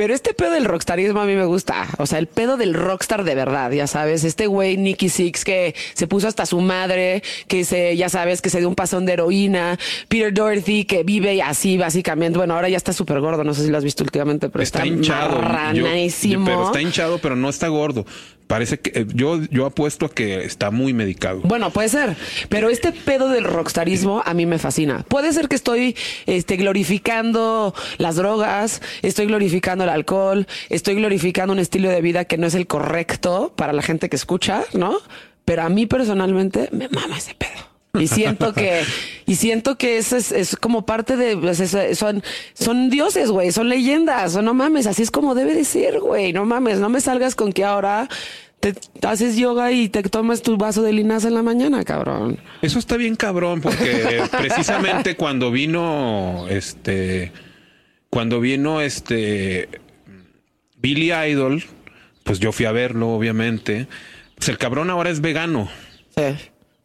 B: Pero este pedo del rockstarismo a mí me gusta. O sea, el pedo del rockstar de verdad, ya sabes. Este güey Nicky Six que se puso hasta su madre, que se, ya sabes, que se dio un pasón de heroína. Peter Dorothy que vive así, básicamente. Bueno, ahora ya está súper gordo. No sé si lo has visto últimamente, pero está,
C: está hinchado. Yo- pero está hinchado, pero no está gordo. Parece que eh, yo, yo apuesto a que está muy medicado.
B: Bueno, puede ser, pero este pedo del rockstarismo a mí me fascina. Puede ser que estoy este, glorificando las drogas, estoy glorificando el alcohol, estoy glorificando un estilo de vida que no es el correcto para la gente que escucha, ¿no? Pero a mí personalmente me mama ese pedo. Y siento que, y siento que eso es, es como parte de, pues, es- son, son dioses, güey, son leyendas, o no mames, así es como debe de ser, güey, no mames, no me salgas con que ahora te haces yoga y te tomas tu vaso de linaza en la mañana, cabrón.
C: Eso está bien cabrón, porque <laughs> precisamente cuando vino este. Cuando vino este. Billy Idol, pues yo fui a verlo, obviamente. Pues el cabrón ahora es vegano.
B: Sí.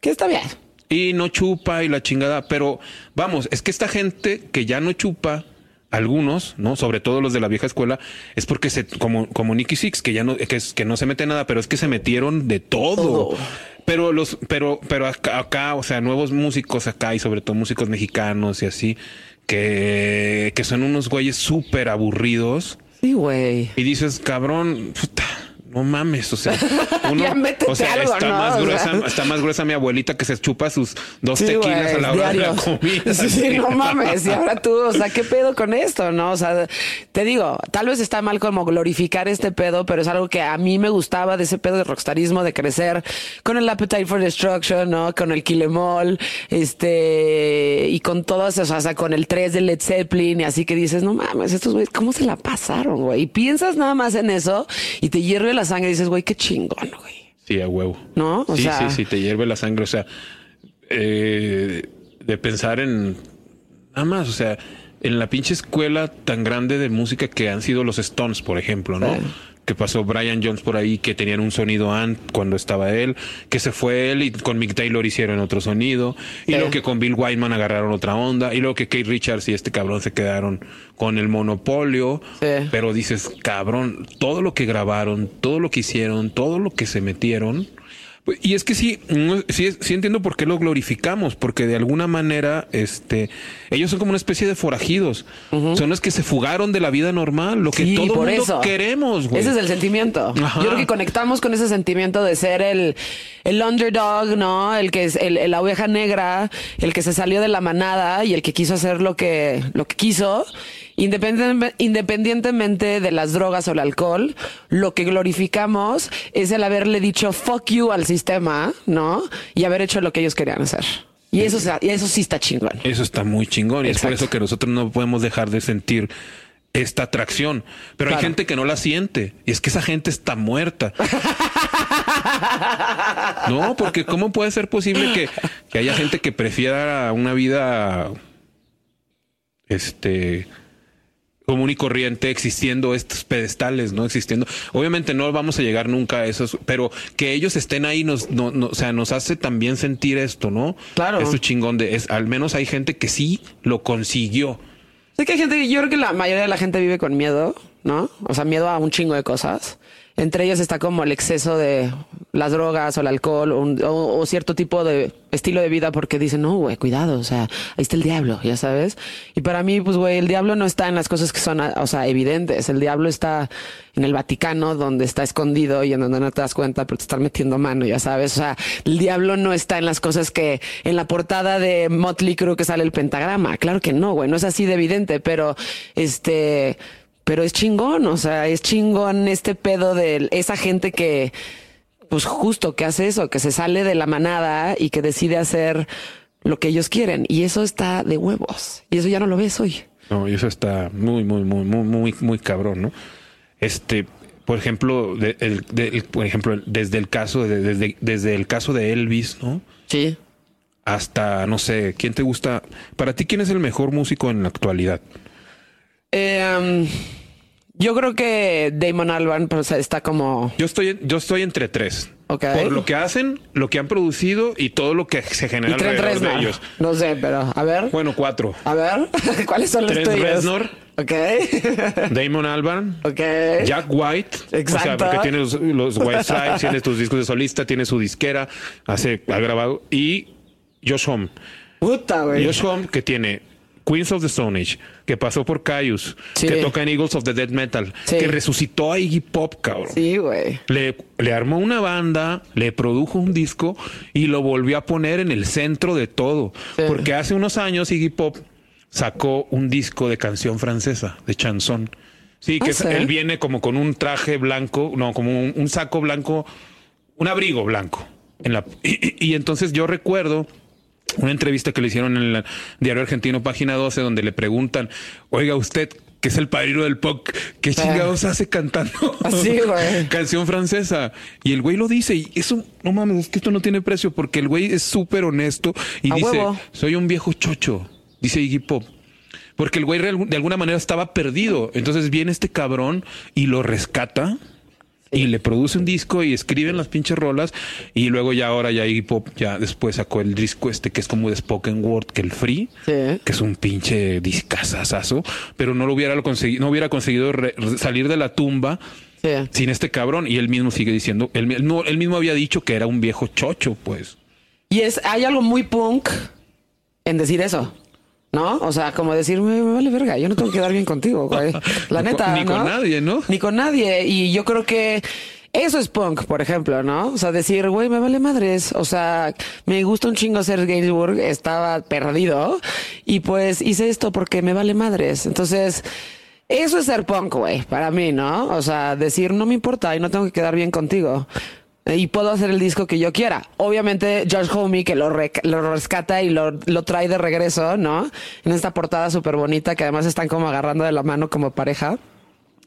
B: Que está bien.
C: Y no chupa y la chingada. Pero vamos, es que esta gente que ya no chupa, algunos, ¿no? Sobre todo los de la vieja escuela, es porque se, como, como Nicky Six, que ya no, que, es, que no se mete nada, pero es que se metieron de todo. Pero los, pero, pero acá, acá, o sea, nuevos músicos acá y sobre todo músicos mexicanos y así, que, que son unos güeyes súper aburridos.
B: Sí, güey.
C: Y dices, cabrón, puta, no mames, o sea, <laughs> uno, o sea,
B: algo,
C: está,
B: ¿no?
C: más
B: O
C: gruesa,
B: sea.
C: está más gruesa mi abuelita que se chupa sus dos
B: Sí,
C: tequilas a la hora de la comida.
B: Sí, sí, no mames. Y ahora tú, o sea, ¿qué pedo con esto? No, o sea, te digo, tal vez está mal como glorificar este pedo, pero es algo que a mí me gustaba de ese pedo de rockstarismo, de crecer con el Appetite for Destruction, ¿no? Con el Kilemol, este, y con todas, sea, o sea, con el 3 de Led Zeppelin, y así que dices, no mames, estos güeyes, ¿cómo se la pasaron, güey? Y piensas nada más en eso y te hierve la sangre y dices, güey, qué chingón, güey.
C: Sí, a huevo.
B: ¿No? O
C: sí,
B: sea-
C: sí, sí, te hierve la sangre. O sea, eh, de pensar en nada más, o sea, en la pinche escuela tan grande de música que han sido los Stones, por ejemplo, ¿no?
B: Sí.
C: Que pasó Brian Jones por ahí, que tenían un sonido ant cuando estaba él, que se fue él y con Mick Taylor hicieron otro sonido, y
B: Sí.
C: luego que con Bill Wyman agarraron otra onda, y luego que Kate Richards y este cabrón se quedaron con el monopolio,
B: Sí.
C: pero dices, cabrón, todo lo que grabaron, todo lo que hicieron, todo lo que se metieron. Pues, Y es que sí, sí, sí entiendo por qué lo glorificamos, porque de alguna manera, este, ellos son como una especie de forajidos. Son los que se fugaron de la vida normal, lo que
B: Sí,
C: todo
B: por
C: mundo
B: eso.
C: queremos, güey.
B: Ese es el sentimiento.
C: Ajá.
B: Yo creo que conectamos con ese sentimiento de ser el, el underdog, ¿no? El que es el, el- la oveja negra, el que se salió de la manada y el que quiso hacer lo que, lo que quiso. Independientemente de las drogas o el alcohol, lo que glorificamos es el haberle dicho fuck you al sistema, ¿no? Y haber hecho lo que ellos querían hacer. Y eso, y eso sí está chingón.
C: Eso está muy chingón y es por eso que nosotros no podemos dejar de sentir esta atracción. Pero hay gente que no la siente y es que esa gente está muerta. <laughs> no, porque ¿cómo puede ser posible que, que haya gente que prefiera una vida este común y corriente existiendo estos pedestales, ¿no? Existiendo. Obviamente no vamos a llegar nunca a esos, pero que ellos estén ahí nos, no, no- o sea, nos hace también sentir esto, ¿no?
B: Claro.
C: Esto chingón de, es, al menos hay gente que sí lo consiguió.
B: Sé que hay gente, yo creo que la mayoría de la gente vive con miedo, ¿no? O sea, miedo a un chingo de cosas. Entre ellos está como el exceso de las drogas o el alcohol o, cierto tipo de estilo de vida porque dicen, no, güey, cuidado, o sea, ahí está el diablo, ya sabes. Y para mí, pues, güey, el diablo no está en las cosas que son, o sea, evidentes. El diablo está en el Vaticano, donde está escondido y en donde no te das cuenta, pero te están metiendo mano, ya sabes. O sea, el diablo no está en las cosas que en la portada de Motley Crue que sale el pentagrama. Claro que no, güey, no es así de evidente, pero este, pero es chingón, o sea, es chingón este pedo de esa gente que, pues justo que hace eso, que se sale de la manada y que decide hacer lo que ellos quieren. Y eso está de huevos. Y eso ya no lo ves hoy.
C: No, y eso está muy, muy, muy, muy, muy, muy cabrón, ¿no? Este, por ejemplo, de- el- de- por ejemplo, desde el caso de, desde, desde el caso de Elvis, ¿no?
B: Sí.
C: Hasta, no sé, ¿quién te gusta? Para ti, ¿quién es el mejor músico en la actualidad?
B: Eh, yo creo que Damon Albarn pues, está como...
C: Yo estoy, yo estoy entre tres.
B: Ok.
C: Por lo que hacen, lo que han producido y todo lo que se genera
B: Y
C: alrededor de
B: Reznor.
C: ellos.
B: No sé, pero a ver.
C: Bueno, cuatro.
B: A ver, <laughs> ¿cuáles son los
C: Trent
B: tuyos?
C: Reznor.
B: Ok.
C: Damon Albarn.
B: ok.
C: Jack White. O sea,
B: Exacto.
C: porque tiene los, los White Stripes, tiene tus discos de solista, tiene su disquera, hace, ha grabado. Y Josh Homme.
B: Puta, güey.
C: Josh Homme, que tiene Queens of the Stone Age, que pasó por Caius,
B: Sí.
C: que toca en Eagles of the Dead Metal,
B: Sí.
C: que resucitó a Iggy Pop, cabrón.
B: Sí, güey.
C: Le, le armó una banda, le produjo un disco y lo volvió a poner en el centro de todo.
B: Sí.
C: Porque hace unos años Iggy Pop sacó un disco de canción francesa, de chanson. Sí, que
B: Ah,
C: él viene como con un traje blanco, no, como un, un saco blanco, un abrigo blanco. En la, y, y- y entonces yo recuerdo una entrevista que le hicieron en el diario argentino, página 12, donde le preguntan, oiga usted, que es el padrino del pop, ¿qué chingados hace cantando?
B: Así, güey. <laughs>
C: Canción francesa. Y el güey lo dice, y eso, no mames, es que esto no tiene precio, porque el güey es súper honesto y
B: A
C: dice,
B: huevo.
C: soy un viejo chocho, dice Iggy Pop. Porque el güey de alguna manera estaba perdido. Entonces viene este cabrón y lo rescata. Y le produce un disco y escriben las pinches rolas. Y luego ya ahora ya Iggy Pop ya después sacó el disco este que es como de Spoken Word, que el Free,
B: Sí.
C: que es un pinche discazazazo, pero no lo hubiera conseguido, no hubiera conseguido re- re- salir de la tumba
B: Sí.
C: sin este cabrón. Y él mismo sigue diciendo, él, él no- él mismo había dicho que era un viejo chocho, pues.
B: Y es, hay algo muy punk en decir eso. ¿No? O sea, como decir, me, me vale verga, yo no tengo que dar bien contigo, güey. La <laughs>
C: Ni
B: neta.
C: con- ni
B: ¿no?
C: con nadie, ¿no?
B: Ni con nadie. Y yo creo que eso es punk, por ejemplo, ¿no? O sea, decir, güey, me vale madres. O sea, me gusta un chingo ser Gainsbourg, estaba perdido. Y pues hice esto porque me vale madres. Entonces, eso es ser punk, güey, para mí, ¿no? O sea, decir, no me importa y no tengo que quedar bien contigo. Y puedo hacer el disco que yo quiera. Obviamente, Josh Homme, que lo, rec- lo rescata y lo, lo trae de regreso, ¿no? En esta portada súper bonita, que además están como agarrando de la mano como pareja.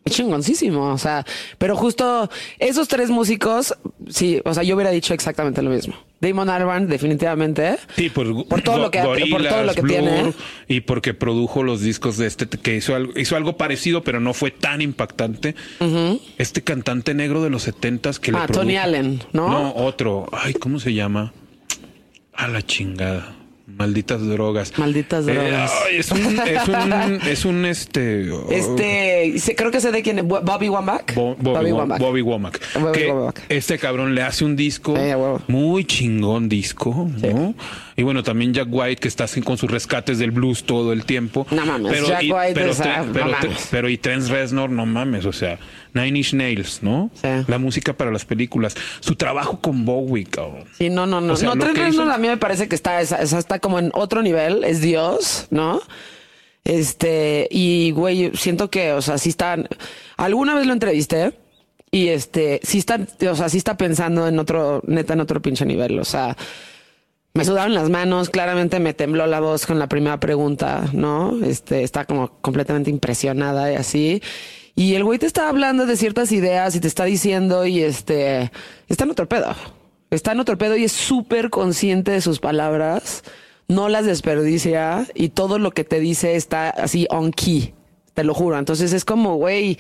B: Es chingoncísimo, o sea, pero justo esos tres músicos, sí, o sea, yo hubiera dicho exactamente lo mismo. Damon Albarn, definitivamente.
C: Sí, por,
B: Por todo lo que- por todo lo que tiene.
C: Y porque produjo los discos de este, que hizo algo, hizo algo parecido, pero no fue tan impactante. Este cantante negro de los setentas que le
B: Ah,
C: produjo-
B: Tony Allen, ¿no?
C: No, otro. Ay, ¿cómo se llama? A la chingada. Malditas drogas.
B: Malditas
C: Eh,
B: drogas.
C: es un, es un, <laughs> es un este. oh,
B: Este, se- creo que sé de quién es, Bobby Womack.
C: Bo- Bobby, Womack. Bobby Womack.
B: Bobby
C: Que
B: Womack.
C: Este cabrón le hace un disco
B: Eh,
C: muy chingón disco, ¿no? Y bueno, también Jack White que está así con sus rescates del blues todo el tiempo.
B: No mames, Jack
C: y-
B: White
C: pero,
B: es, ah, no
C: pero,
B: mames.
C: pero y Trent Reznor, no mames, o sea, Nine Inch Nails, ¿no?
B: Sí.
C: La música para las películas. Su trabajo con Bowie, cabrón.
B: Sí, no, no, no.
C: O sea,
B: no, Trent Reznor
C: hizo-
B: a mí me parece que está, esa- esa está como en otro nivel, es Dios, ¿no? Este, y güey, siento que, o sea, sí están, alguna vez lo entrevisté y este, sí está, o sea, sí está pensando en otro, neta, en otro pinche nivel, o sea, me sudaron las manos, claramente me tembló la voz con la primera pregunta, ¿no? Este, está como completamente impresionada y así. Y el güey te está hablando de ciertas ideas y te está diciendo y este, está en otro pedo. Está en otro pedo y es súper consciente de sus palabras, no las desperdicia y todo lo que te dice está así on key, te lo juro. Entonces es como, güey,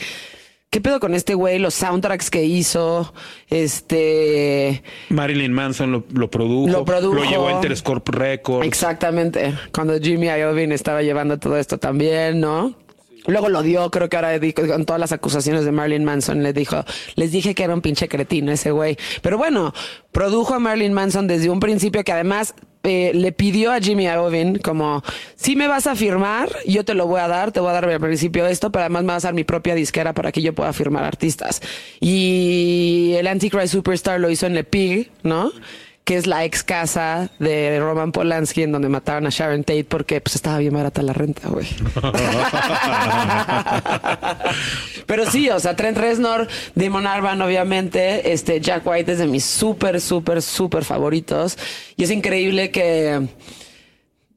B: ¿qué pedo con este güey? Los soundtracks que hizo, este...
C: Marilyn Manson lo, lo produjo.
B: Lo produjo.
C: Lo llevó a Interscope Records.
B: Exactamente. Cuando Jimmy Iovine estaba llevando todo esto también, ¿no? Luego lo dio, creo que ahora dijo, con todas las acusaciones de Marilyn Manson, le dijo, les dije que era un pinche cretino ese güey. Pero bueno, produjo a Marilyn Manson desde un principio que además eh, le pidió a Jimmy Iovine como, si me vas a firmar, yo te lo voy a dar, te voy a dar al principio esto, pero además me vas a dar mi propia disquera para que yo pueda firmar artistas. Y el Antichrist Superstar lo hizo en Le Pig, ¿no? Que es la ex casa de Roman Polanski en donde mataron a Sharon Tate porque pues estaba bien barata la renta, güey. <laughs> Pero sí, o sea, Trent Reznor, Damon Albarn, obviamente, este Jack White es de mis súper, súper, súper favoritos y es increíble que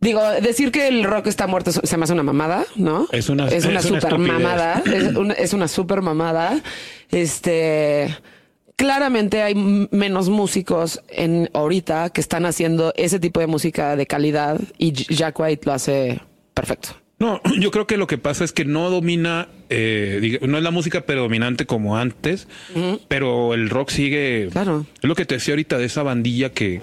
B: Digo, decir que el rock está muerto se me hace una mamada, ¿no?
C: Es una-
B: es una
C: es una
B: super
C: estupidez.
B: mamada. Es una, es una super mamada. Este, claramente hay menos músicos en ahorita que están haciendo ese tipo de música de calidad y Jack White lo hace perfecto.
C: No, <clears throat> yo creo que lo que pasa es que no domina, eh, no es la música predominante como antes, pero el rock sigue.
B: Claro.
C: Es lo que te decía ahorita de esa bandilla que,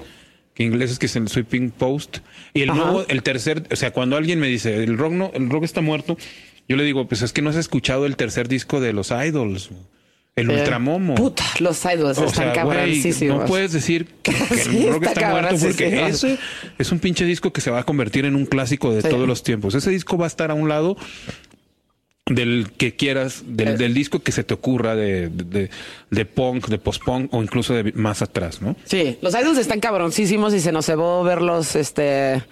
C: que ingleses que es el Sweeping Post. Y el
B: Ajá.
C: nuevo, el tercer, o sea, cuando alguien me dice el rock no, el rock está muerto, yo le digo, pues es que no has escuchado el tercer disco de los Idols, el
B: Eh,
C: Ultramomo.
B: Puta, los idols
C: O
B: están
C: sea,
B: cabroncísimos.
C: no puedes decir que, <laughs> que
B: Sí,
C: el rock
B: está
C: está muerto porque ese es un pinche disco que se va a convertir en un clásico de
B: Sí.
C: todos los tiempos. Ese disco va a estar a un lado del que quieras, del,
B: Eh.
C: del disco que se te ocurra de, de, de- de punk, de post-punk o incluso de más atrás, ¿no?
B: Sí, los idols están cabroncísimos y se nos cebó verlos, este,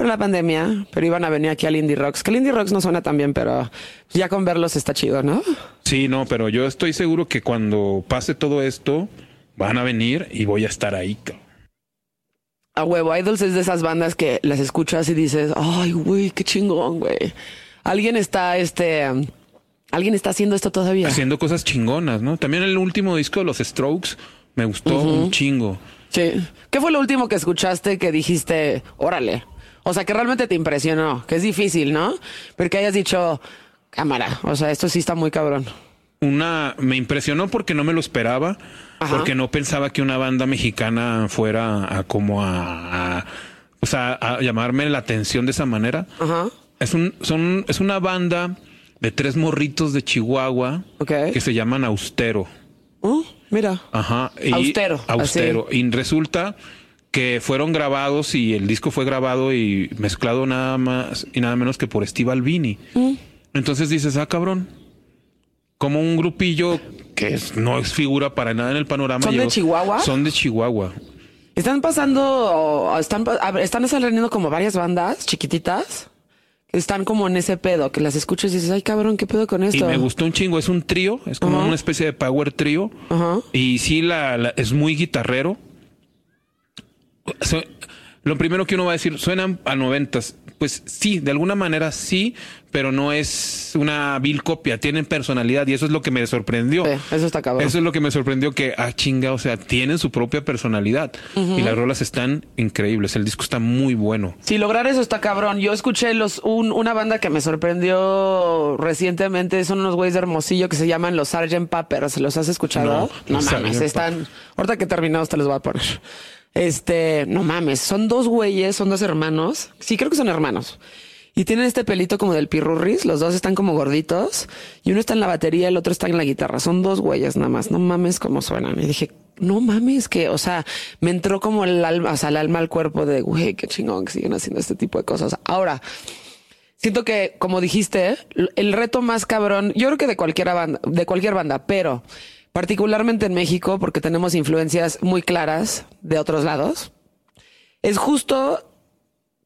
B: por la pandemia, pero iban a venir aquí al Indie Rocks, que el Indie Rocks no suena tan bien, pero ya con verlos está chido, ¿no?
C: Sí, no, pero yo estoy seguro que cuando pase todo esto, van a venir y voy a estar ahí.
B: A huevo, Idols es de esas bandas que las escuchas y dices, ay, güey, qué chingón, güey. Alguien está, este, alguien está haciendo esto todavía.
C: Haciendo cosas chingonas, ¿no? También el último disco de los Strokes me gustó un chingo.
B: Sí. ¿Qué fue lo último que escuchaste que dijiste, órale? O sea, que realmente te impresionó, que es difícil, ¿no? Pero que hayas dicho, cámara, o sea, esto sí está muy cabrón.
C: Una, me impresionó porque no me lo esperaba,
B: Ajá.
C: porque no pensaba que una banda mexicana fuera a como a, a- o sea, a llamarme la atención de esa manera.
B: Ajá.
C: Es un, son, es una banda de tres morritos de Chihuahua que se llaman Austero.
B: Uh, mira.
C: Ajá. Y-
B: Austero,
C: Austero. Y resulta que fueron grabados y el disco fue grabado y mezclado nada más y nada menos que por Steve Albini.
B: Mm.
C: Entonces dices, ah, cabrón. Como un grupillo que es- no es figura para nada en el panorama.
B: ¿Son de Chihuahua?
C: Son de Chihuahua.
B: Están pasando, están, están saliendo como varias bandas chiquititas están como en ese pedo, que las escuchas y dices, ay cabrón, ¿qué pedo con
C: Y
B: esto?
C: me gustó un chingo. Es un trío. Es como una especie de power trío. Y sí, la, la- es muy guitarrero. Lo primero que uno va a decir, suenan a noventas. Pues sí, de alguna manera sí, pero no es una vil copia. Tienen personalidad y eso es lo que me sorprendió.
B: Sí, eso está cabrón.
C: Eso es lo que me sorprendió que, ah, chinga, o sea, tienen su propia personalidad y las rolas están increíbles. El disco está muy bueno.
B: Si lograr eso está cabrón. Yo escuché los un- una banda que me sorprendió recientemente. Son unos güeyes de Hermosillo que se llaman los Sgt. Peppers. ¿Los has escuchado?
C: No,
B: mames, están. Ahorita que terminamos te los voy a poner. Este, no mames, son dos güeyes, son dos hermanos. Sí, creo que son hermanos. Y tienen este pelito como del pirurris. Los dos están como gorditos. Y uno está en la batería, el otro está en la guitarra. Son dos güeyes nada más. No mames cómo suenan. Y dije, no mames que, o sea, me entró como el alma, o sea, el alma al cuerpo de, güey, qué chingón que siguen haciendo este tipo de cosas. Ahora, siento que, como dijiste, el reto más cabrón, yo creo que de cualquier banda, de cualquier banda, pero particularmente en México, porque tenemos influencias muy claras de otros lados, es justo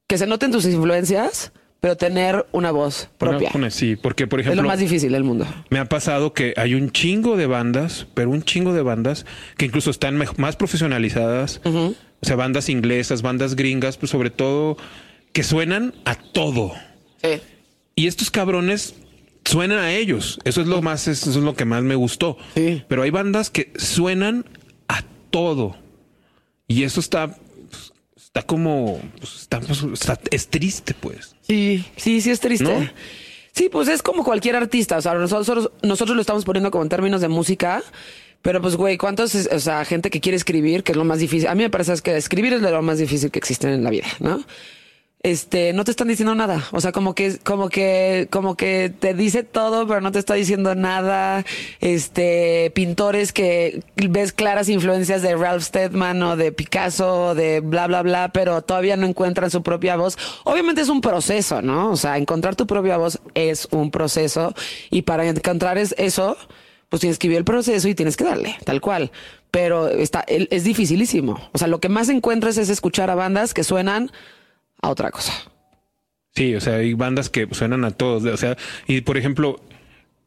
B: que se noten tus influencias, pero tener una voz propia.
C: Una- una- sí, porque por
B: es
C: ejemplo,
B: lo más difícil del mundo.
C: Me ha pasado que hay un chingo de bandas, pero un chingo de bandas que incluso están más profesionalizadas. O sea, bandas inglesas, bandas gringas, pues sobre todo que suenan a todo.
B: Sí.
C: Y estos cabrones suenan a ellos. Eso es lo más, eso es lo que más me gustó.
B: Sí.
C: Pero hay bandas que suenan a todo. Y eso está, está como, pues, está, pues, está- es triste, pues.
B: Sí, sí, sí es triste.
C: ¿No?
B: Sí, pues es como cualquier artista. O sea, nosotros, nosotros lo estamos poniendo como en términos de música. Pero pues, güey, ¿cuántos, es- o sea, gente que quiere escribir, que es lo más difícil? A mí me parece que escribir es lo más difícil que existe en la vida, ¿no? Este, no te están diciendo nada. O sea, como que, como que, como que te dice todo, pero no te está diciendo nada. Este, pintores que ves claras influencias de Ralph Steadman o de Picasso, o de bla, bla, bla, pero todavía no encuentran su propia voz. Obviamente es un proceso, ¿no? O sea, encontrar tu propia voz es un proceso y para encontrar es- eso, pues tienes que vivir el proceso y tienes que darle, tal cual. Pero está, es dificilísimo. O sea, lo que más encuentras es escuchar a bandas que suenan a otra cosa.
C: Sí, o sea, hay bandas que suenan a todos. O sea, y por ejemplo,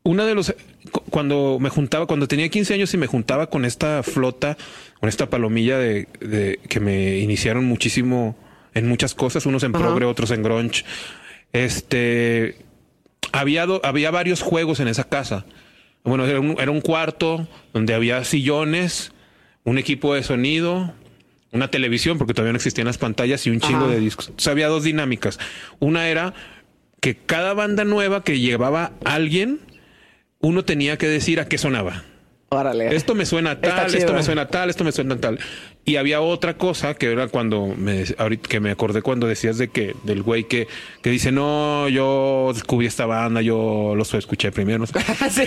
C: una de los cu- cuando me juntaba, cuando tenía 15 años y me juntaba con esta flota, con esta palomilla de, de- que me iniciaron muchísimo en muchas cosas, unos en
B: Ajá.
C: progre, otros en grunge. Este había do- había varios juegos en esa casa. Bueno, era un, era un cuarto donde había sillones, un equipo de sonido, una televisión, porque todavía no existían las pantallas y un chingo
B: Ajá.
C: de discos. Entonces había dos dinámicas. Una era que cada banda nueva que llevaba a alguien, uno tenía que decir a qué sonaba.
B: Órale.
C: Esto me suena tal, esto me suena tal, esto me suena tal. Y había otra cosa que era cuando me ahorita que me acordé cuando decías de que del güey que, que dice, "No, yo descubrí esta banda, yo los escuché primero." no sé. <laughs>
B: Sí.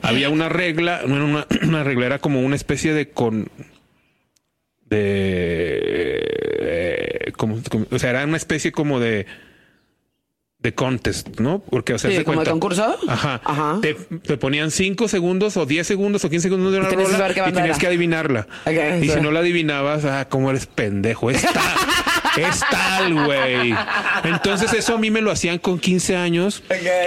C: había una regla, una, <clears throat> una regla, era como una especie de con de eh, como, como- o sea, era una especie como de de contest, ¿no? Porque, o sea,
B: Sí,
C: haz de
B: ¿como de
C: cuenta-
B: concurso?
C: Ajá.
B: Ajá.
C: Te, te ponían 5 segundos o 10 segundos o 15 segundos de una
B: tenías
C: rola y tenías que adivinarla. Y si no la adivinabas, ah, cómo eres pendejo. Es tal, <laughs> es tal, güey. Entonces eso a mí me lo hacían con 15 años.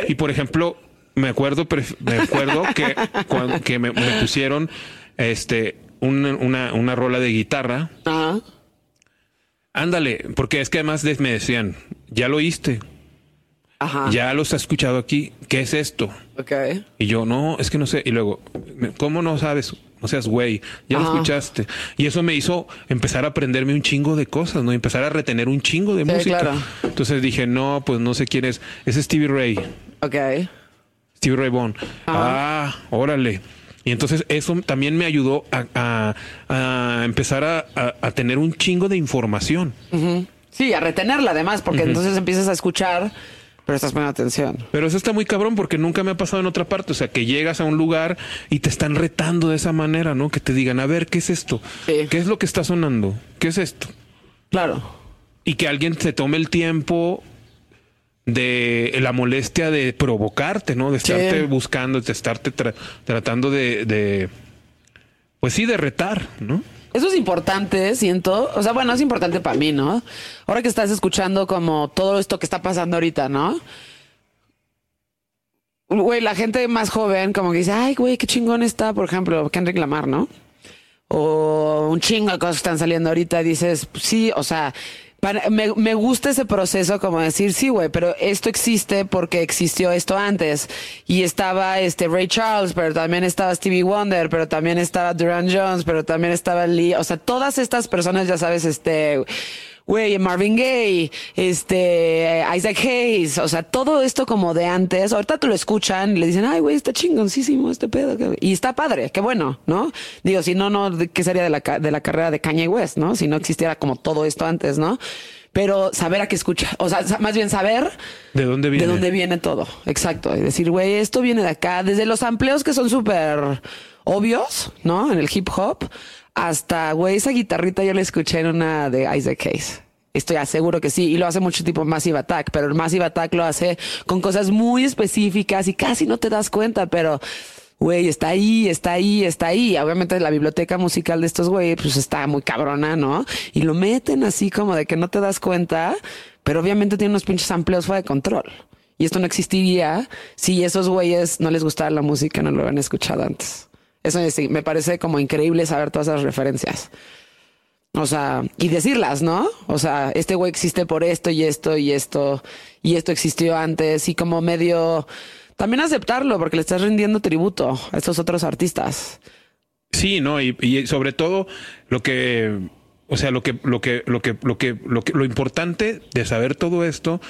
C: Y por ejemplo, me acuerdo, me acuerdo que, cuan- que me, me pusieron este una, una, una rola de guitarra.
B: Ajá.
C: Ándale, porque es que además de- me decían, ya lo oíste,
B: Ajá.
C: ya los has escuchado aquí, ¿qué es esto?
B: Ok.
C: Y yo, no, es que no sé. Y luego, ¿cómo no sabes? no seas güey, ya lo escuchaste. Y eso me hizo empezar a aprenderme un chingo de cosas, ¿no? Empezar a retener un chingo de
B: Sí,
C: música.
B: claro.
C: Entonces dije, no, pues no sé quién es. Es Stevie Ray,
B: Ok.
C: Stevie Ray Vaughan. Ah, órale. Y entonces eso también me ayudó a, a- a empezar a, tener un chingo de información.
B: Sí, a retenerla además, porque entonces empiezas a escuchar, pero estás poniendo atención.
C: Pero eso está muy cabrón porque nunca me ha pasado en otra parte. O sea, que llegas a un lugar y te están retando de esa manera, ¿no? Que te digan, a ver, ¿qué es esto?
B: Sí.
C: ¿Qué es lo que está sonando? ¿Qué es esto?
B: Claro.
C: Y que alguien se tome el tiempo de la molestia de provocarte, ¿no? De
B: Sí.
C: estarte buscando, de estarte tra- tratando de, de, pues sí, de retar, ¿no?
B: Eso es importante, siento. O sea, bueno, es importante para mí, ¿no? Ahora que estás escuchando como todo esto que está pasando ahorita, ¿no? Güey, la gente más joven como que dice, ay, güey, qué chingón está, por ejemplo, Kendrick Lamar, ¿no? O un chingo de cosas que están saliendo ahorita. Dices, sí, o sea, me, me gusta ese proceso como decir, sí, güey, pero esto existe porque existió esto antes. Y estaba este Ray Charles, pero también estaba Stevie Wonder, pero también estaba Duran Jones, pero también estaba Lee. O sea, todas estas personas, ya sabes, este, güey, Marvin Gaye, este, Isaac Hayes, o sea, todo esto como de antes. Ahorita tú lo escuchan y le dicen, ay, güey, está chingoncísimo este pedo. que-". Y está padre, qué bueno, ¿no? Digo, si no, no, ¿qué sería de la, de la carrera de Kanye West, no? Si no existiera como todo esto antes, ¿no? Pero saber a qué escucha, o sea, más bien saber
C: ¿De dónde viene?
B: de dónde viene todo. Exacto. Y decir, güey, esto viene de acá, desde los amplios que son súper obvios, ¿no? En el hip hop, hasta, güey, esa guitarrita yo la escuché en una de Isaac Hayes. Estoy seguro que sí. Y lo hace mucho tipo Massive Attack, pero el Massive Attack lo hace con cosas muy específicas y casi no te das cuenta, pero güey, está ahí, está ahí, está ahí. Obviamente la biblioteca musical de estos güey, pues está muy cabrona, ¿no? Y lo meten así como de que no te das cuenta, pero obviamente tiene unos pinches amplios fuera de control. Y esto no existiría si esos güeyes no les gustara la música, no lo habían escuchado antes. Eso sí, me parece como increíble saber todas esas referencias. O sea, y decirlas, ¿no? O sea, este güey existe por esto y esto y esto y esto existió antes y como medio también aceptarlo porque le estás rindiendo tributo a estos otros artistas.
C: Sí, no, y, y sobre todo lo que, o sea, lo que, lo que, lo que, lo que, lo que, lo importante de saber todo esto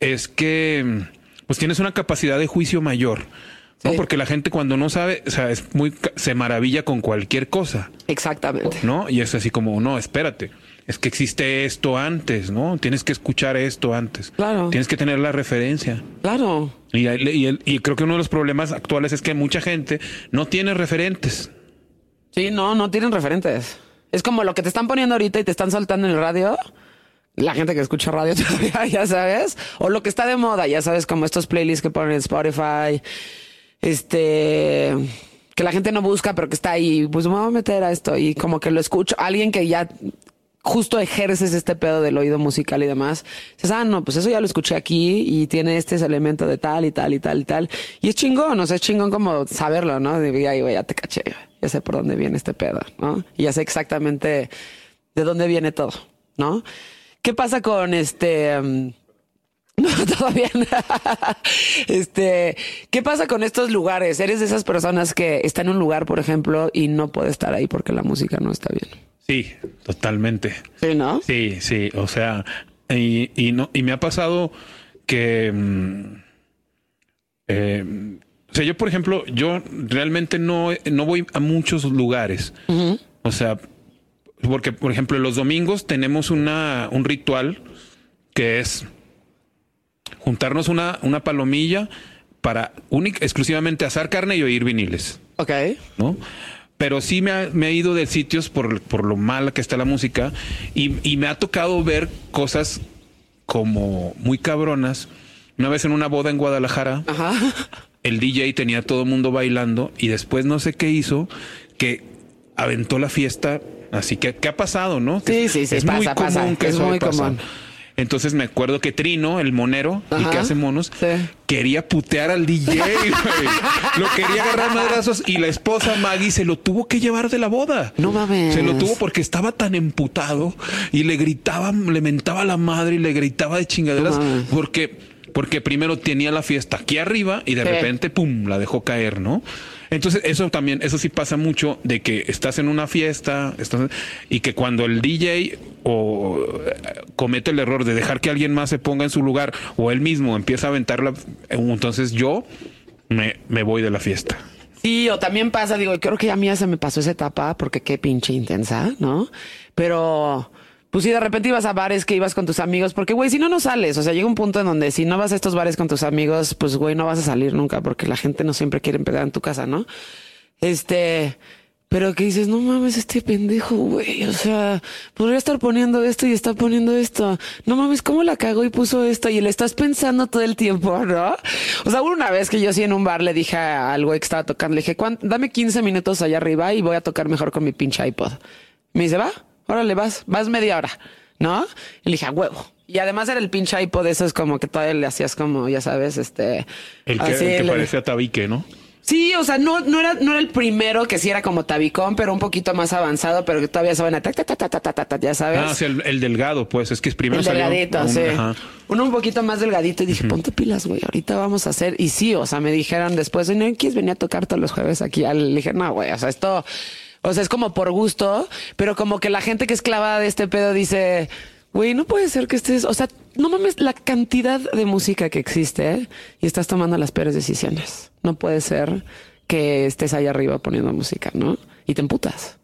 C: es que, pues tienes una capacidad de juicio mayor, ¿no? Porque la gente cuando no sabe, o sea, es muy, se maravilla con cualquier cosa,
B: Exactamente.
C: ¿no? Y es así como, no, espérate, es que existe esto antes, ¿no? Tienes que escuchar esto antes.
B: Claro.
C: Tienes que tener la referencia.
B: Claro.
C: Y, y creo que uno de los problemas actuales es que mucha gente no tiene referentes.
B: Sí, no, no tienen referentes. Es como lo que te están poniendo ahorita y te están soltando en el radio. La gente que escucha radio <laughs> todavía, ya sabes. O lo que está de moda, ya sabes, como estos playlists que ponen en Spotify. Este. Que la gente no busca, pero que está ahí. Pues me voy a meter a esto. Y como que lo escucho. Alguien que ya justo ejerces este pedo del oído musical y demás. Dices, ah, no, pues eso ya lo escuché aquí y tiene este elemento de tal y tal y tal y tal. Y es chingón, o sea, es chingón como saberlo, ¿no? Ay, güey, ya te caché, ya sé por dónde viene este pedo, ¿no? Y ya sé exactamente de dónde viene todo, ¿no? ¿Qué pasa con este... <laughs> no, todo bien. este, ¿qué pasa con estos lugares? ¿Eres de esas personas que está en un lugar, por ejemplo, y no puede estar ahí porque la música no está bien?
C: Sí, totalmente.
B: Sí, ¿no?
C: Sí, sí, o sea, y, y no, y me ha pasado que, mm, eh, o sea, yo por ejemplo, yo realmente no, no voy a muchos lugares. O sea, porque por ejemplo, los domingos tenemos una, un ritual que es juntarnos una, una palomilla para única, exclusivamente asar carne y oír viniles.
B: Ok.
C: ¿no? Pero sí me ha, me ha ido de sitios por, por lo mala que está la música y, y me ha tocado ver cosas como muy cabronas. Una vez en una boda en Guadalajara,
B: Ajá.
C: el DJ tenía todo el mundo bailando y después no sé qué hizo, que aventó la fiesta. Así que, ¿qué ha pasado, no?
B: Sí, sí, sí,
C: Es muy común
B: pasa.
C: que
B: Es
C: eso
B: muy
C: pasa.
B: común.
C: Entonces me acuerdo que Trino, el monero, el
B: Ajá.
C: que hace monos,
B: Sí.
C: quería putear al DJ, güey. Lo quería agarrar madrazos y la esposa Maggie se lo tuvo que llevar de la boda.
B: No mames.
C: Se lo tuvo porque estaba tan emputado y le gritaba, le mentaba a la madre y le gritaba de chingaderas
B: No
C: porque porque primero tenía la fiesta aquí arriba y de
B: Sí.
C: repente, pum, la dejó caer, ¿no? Entonces, eso también, eso sí pasa mucho de que estás en una fiesta estás- y que cuando el DJ o eh, comete el error de dejar que alguien más se ponga en su lugar o él mismo empieza a aventarla, eh, entonces yo me, me voy de la fiesta.
B: Sí, o también pasa, digo, creo que a mí se me pasó esa etapa porque qué pinche intensa, ¿no? Pero, pues si de repente ibas a bares que ibas con tus amigos, porque, güey, si no, no sales. O sea, llega un punto en donde si no vas a estos bares con tus amigos, pues, güey, no vas a salir nunca porque la gente no siempre quiere empezar en tu casa, ¿no? Este, pero que dices, no mames, este pendejo, güey. O sea, podría estar poniendo esto y está poniendo esto. No mames, ¿cómo la cagó y puso esto? Y le estás pensando todo el tiempo, ¿no? O sea, una vez que yo sí en un bar le dije al güey que estaba tocando, le dije, "¿Cuán- dame 15 minutos allá arriba y voy a tocar mejor con mi pinche iPod. Me dice, va, órale, vas, vas media hora, ¿no? Y le dije, a huevo. Y además era el pinche iPod, eso es como que todavía le hacías como, ya sabes, este...
C: El que,
B: así,
C: parecía tabique, ¿no?
B: Sí, o sea, no, no, era, no era el primero que sí era como tabicón, pero un poquito más avanzado, pero que todavía saben a ta, ta, ta, ta, ya sabes.
C: Ah, o el, delgado, pues, es que es primero.
B: El delgadito, sí. Uno un poquito más delgadito y dije, ponte pilas, güey, ahorita vamos a hacer. Y sí, o sea, me dijeron después, ¿no quieres venir a tocar todos los jueves aquí? Le dije, no, güey, o sea, esto o sea, es como por gusto, pero como que la gente que es clavada de este pedo dice, güey, no puede ser que estés, o sea, no mames la cantidad de música que existe ¿eh? y estás tomando las peores decisiones. No puede ser que estés ahí arriba poniendo música, ¿no? Y te emputas.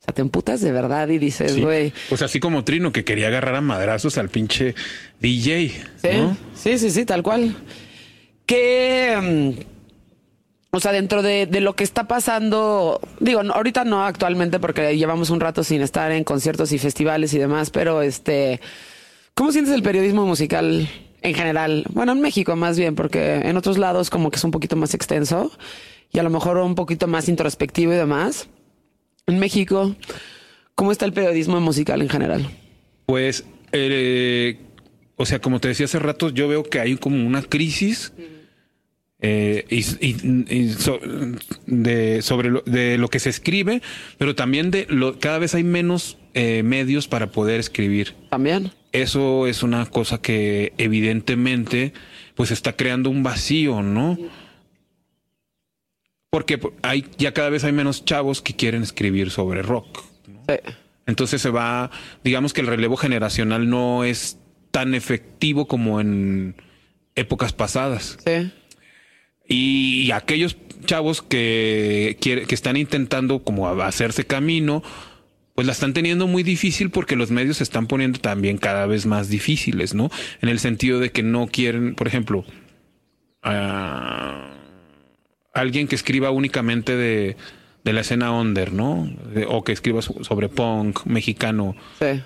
B: O sea, te emputas de verdad y dices,
C: Sí.
B: güey.
C: Pues así como Trino, que quería agarrar a madrazos al pinche DJ.
B: Sí,
C: ¿no?
B: sí, sí, sí, tal cual. Que, mm, o sea, dentro de, de lo que está pasando, digo, no, ahorita no actualmente porque llevamos un rato sin estar en conciertos y festivales y demás, pero este, ¿cómo sientes el periodismo musical en general? Bueno, en México más bien, porque en otros lados como que es un poquito más extenso y a lo mejor un poquito más introspectivo y demás. En México, ¿cómo está el periodismo musical en general?
C: Pues, eh, o sea, como te decía hace rato, yo veo que hay como una crisis eh, y, y- y so- de, sobre lo, de lo que se escribe, pero también de lo, cada vez hay menos eh, medios para poder escribir.
B: También.
C: Eso es una cosa que evidentemente pues está creando un vacío, ¿no? Porque hay ya cada vez hay menos chavos que quieren escribir sobre rock.
B: Sí.
C: Entonces se va, digamos que el relevo generacional no es tan efectivo como en épocas pasadas.
B: Sí.
C: Y aquellos chavos que, que están intentando como hacerse camino, pues la están teniendo muy difícil porque los medios se están poniendo también cada vez más difíciles, ¿no? En el sentido de que no quieren, por ejemplo, a alguien que escriba únicamente de, de la escena under, ¿no? O que escriba so- sobre punk mexicano,
B: Sí.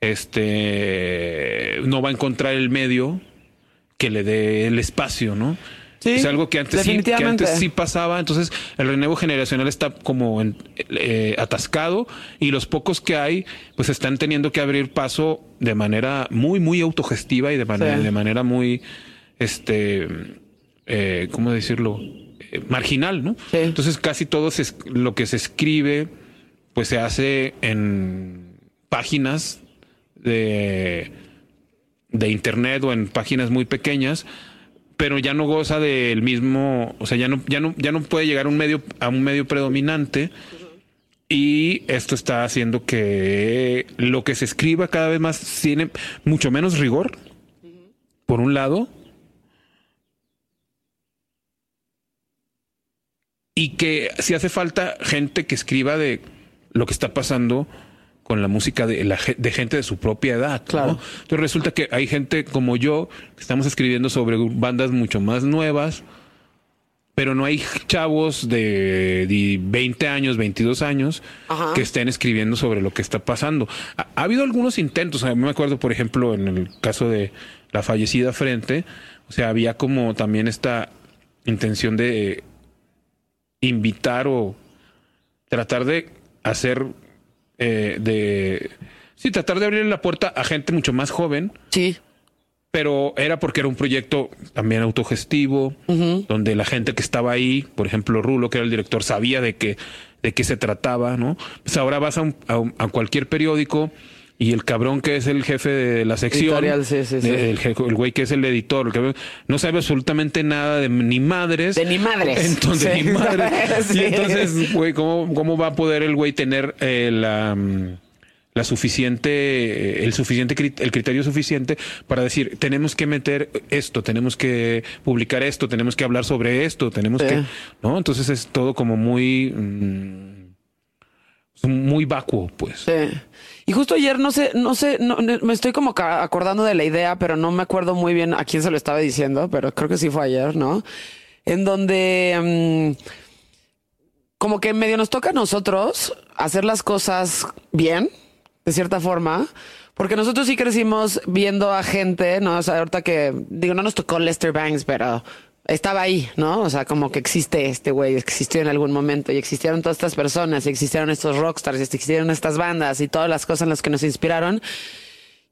C: este no va a encontrar el medio que le dé el espacio, ¿no?
B: Sí,
C: es algo que antes, sí, que antes sí pasaba, entonces el relevo generacional está como en- eh, atascado y los pocos que hay pues están teniendo que abrir paso de manera muy muy autogestiva y de manera,
B: Sí.
C: de manera muy este eh, ¿cómo decirlo? Eh, marginal, ¿no?
B: Sí.
C: Entonces casi todo se lo que se escribe pues se hace en páginas de, de internet o en páginas muy pequeñas, pero ya no goza del mismo, o sea, ya no, ya no, ya no puede llegar un medio, a un medio predominante. Y esto está haciendo que lo que se escriba cada vez más tiene mucho menos rigor, por un lado, y que si hace falta gente que escriba de lo que está pasando con la música de, la, de gente de su propia edad. ¿no?
B: Claro.
C: Entonces resulta que hay gente como yo que estamos escribiendo sobre bandas mucho más nuevas, pero no hay chavos de, de 20 años, 22 años
B: Ajá.
C: que estén escribiendo sobre lo que está pasando. Ha, ha habido algunos intentos, a mí me acuerdo, por ejemplo, en el caso de la fallecida Frente, o sea, había como también esta intención de invitar o tratar de hacer eh, de sí tratar de abrir la puerta a gente mucho más joven.
B: Sí.
C: pero era porque era un proyecto también autogestivo donde la gente que estaba ahí por ejemplo Rulo que era el director sabía de qué de qué se trataba no pues ahora vas a, un- a un- a cualquier periódico y el cabrón que es el jefe de la sección,
B: sí, sí,
C: el, güey que es el editor, el que no sabe absolutamente nada de ni madres.
B: De ni madres. <laughs>
C: Entonces, ni madres. <laughs> Y entonces, güey, ¿cómo, ¿cómo va a poder el güey tener eh, la, mm, la suficiente, eh, el suficiente, el criterio suficiente para decir, tenemos que meter esto, tenemos que publicar esto, tenemos que hablar sobre esto, tenemos que, ¿no? Entonces es todo como muy, mm, muy vacuo, pues.
B: Sí. Y justo ayer, no sé, no sé, no, me estoy como acordando de la idea, pero no me acuerdo muy bien a quién se lo estaba diciendo, pero creo que sí fue ayer, ¿no? En donde mm, como que medio nos toca a nosotros hacer las cosas bien, de cierta forma. Porque nosotros sí crecimos viendo a gente, ¿no? O sea, ahorita que, digo, no nos tocó Lester Banks, pero estaba ahí, ¿no? O sea, como que existe este güey, existió en algún momento y existieron todas estas personas y existieron estos rockstars y existieron estas bandas y todas las cosas en las que nos inspiraron.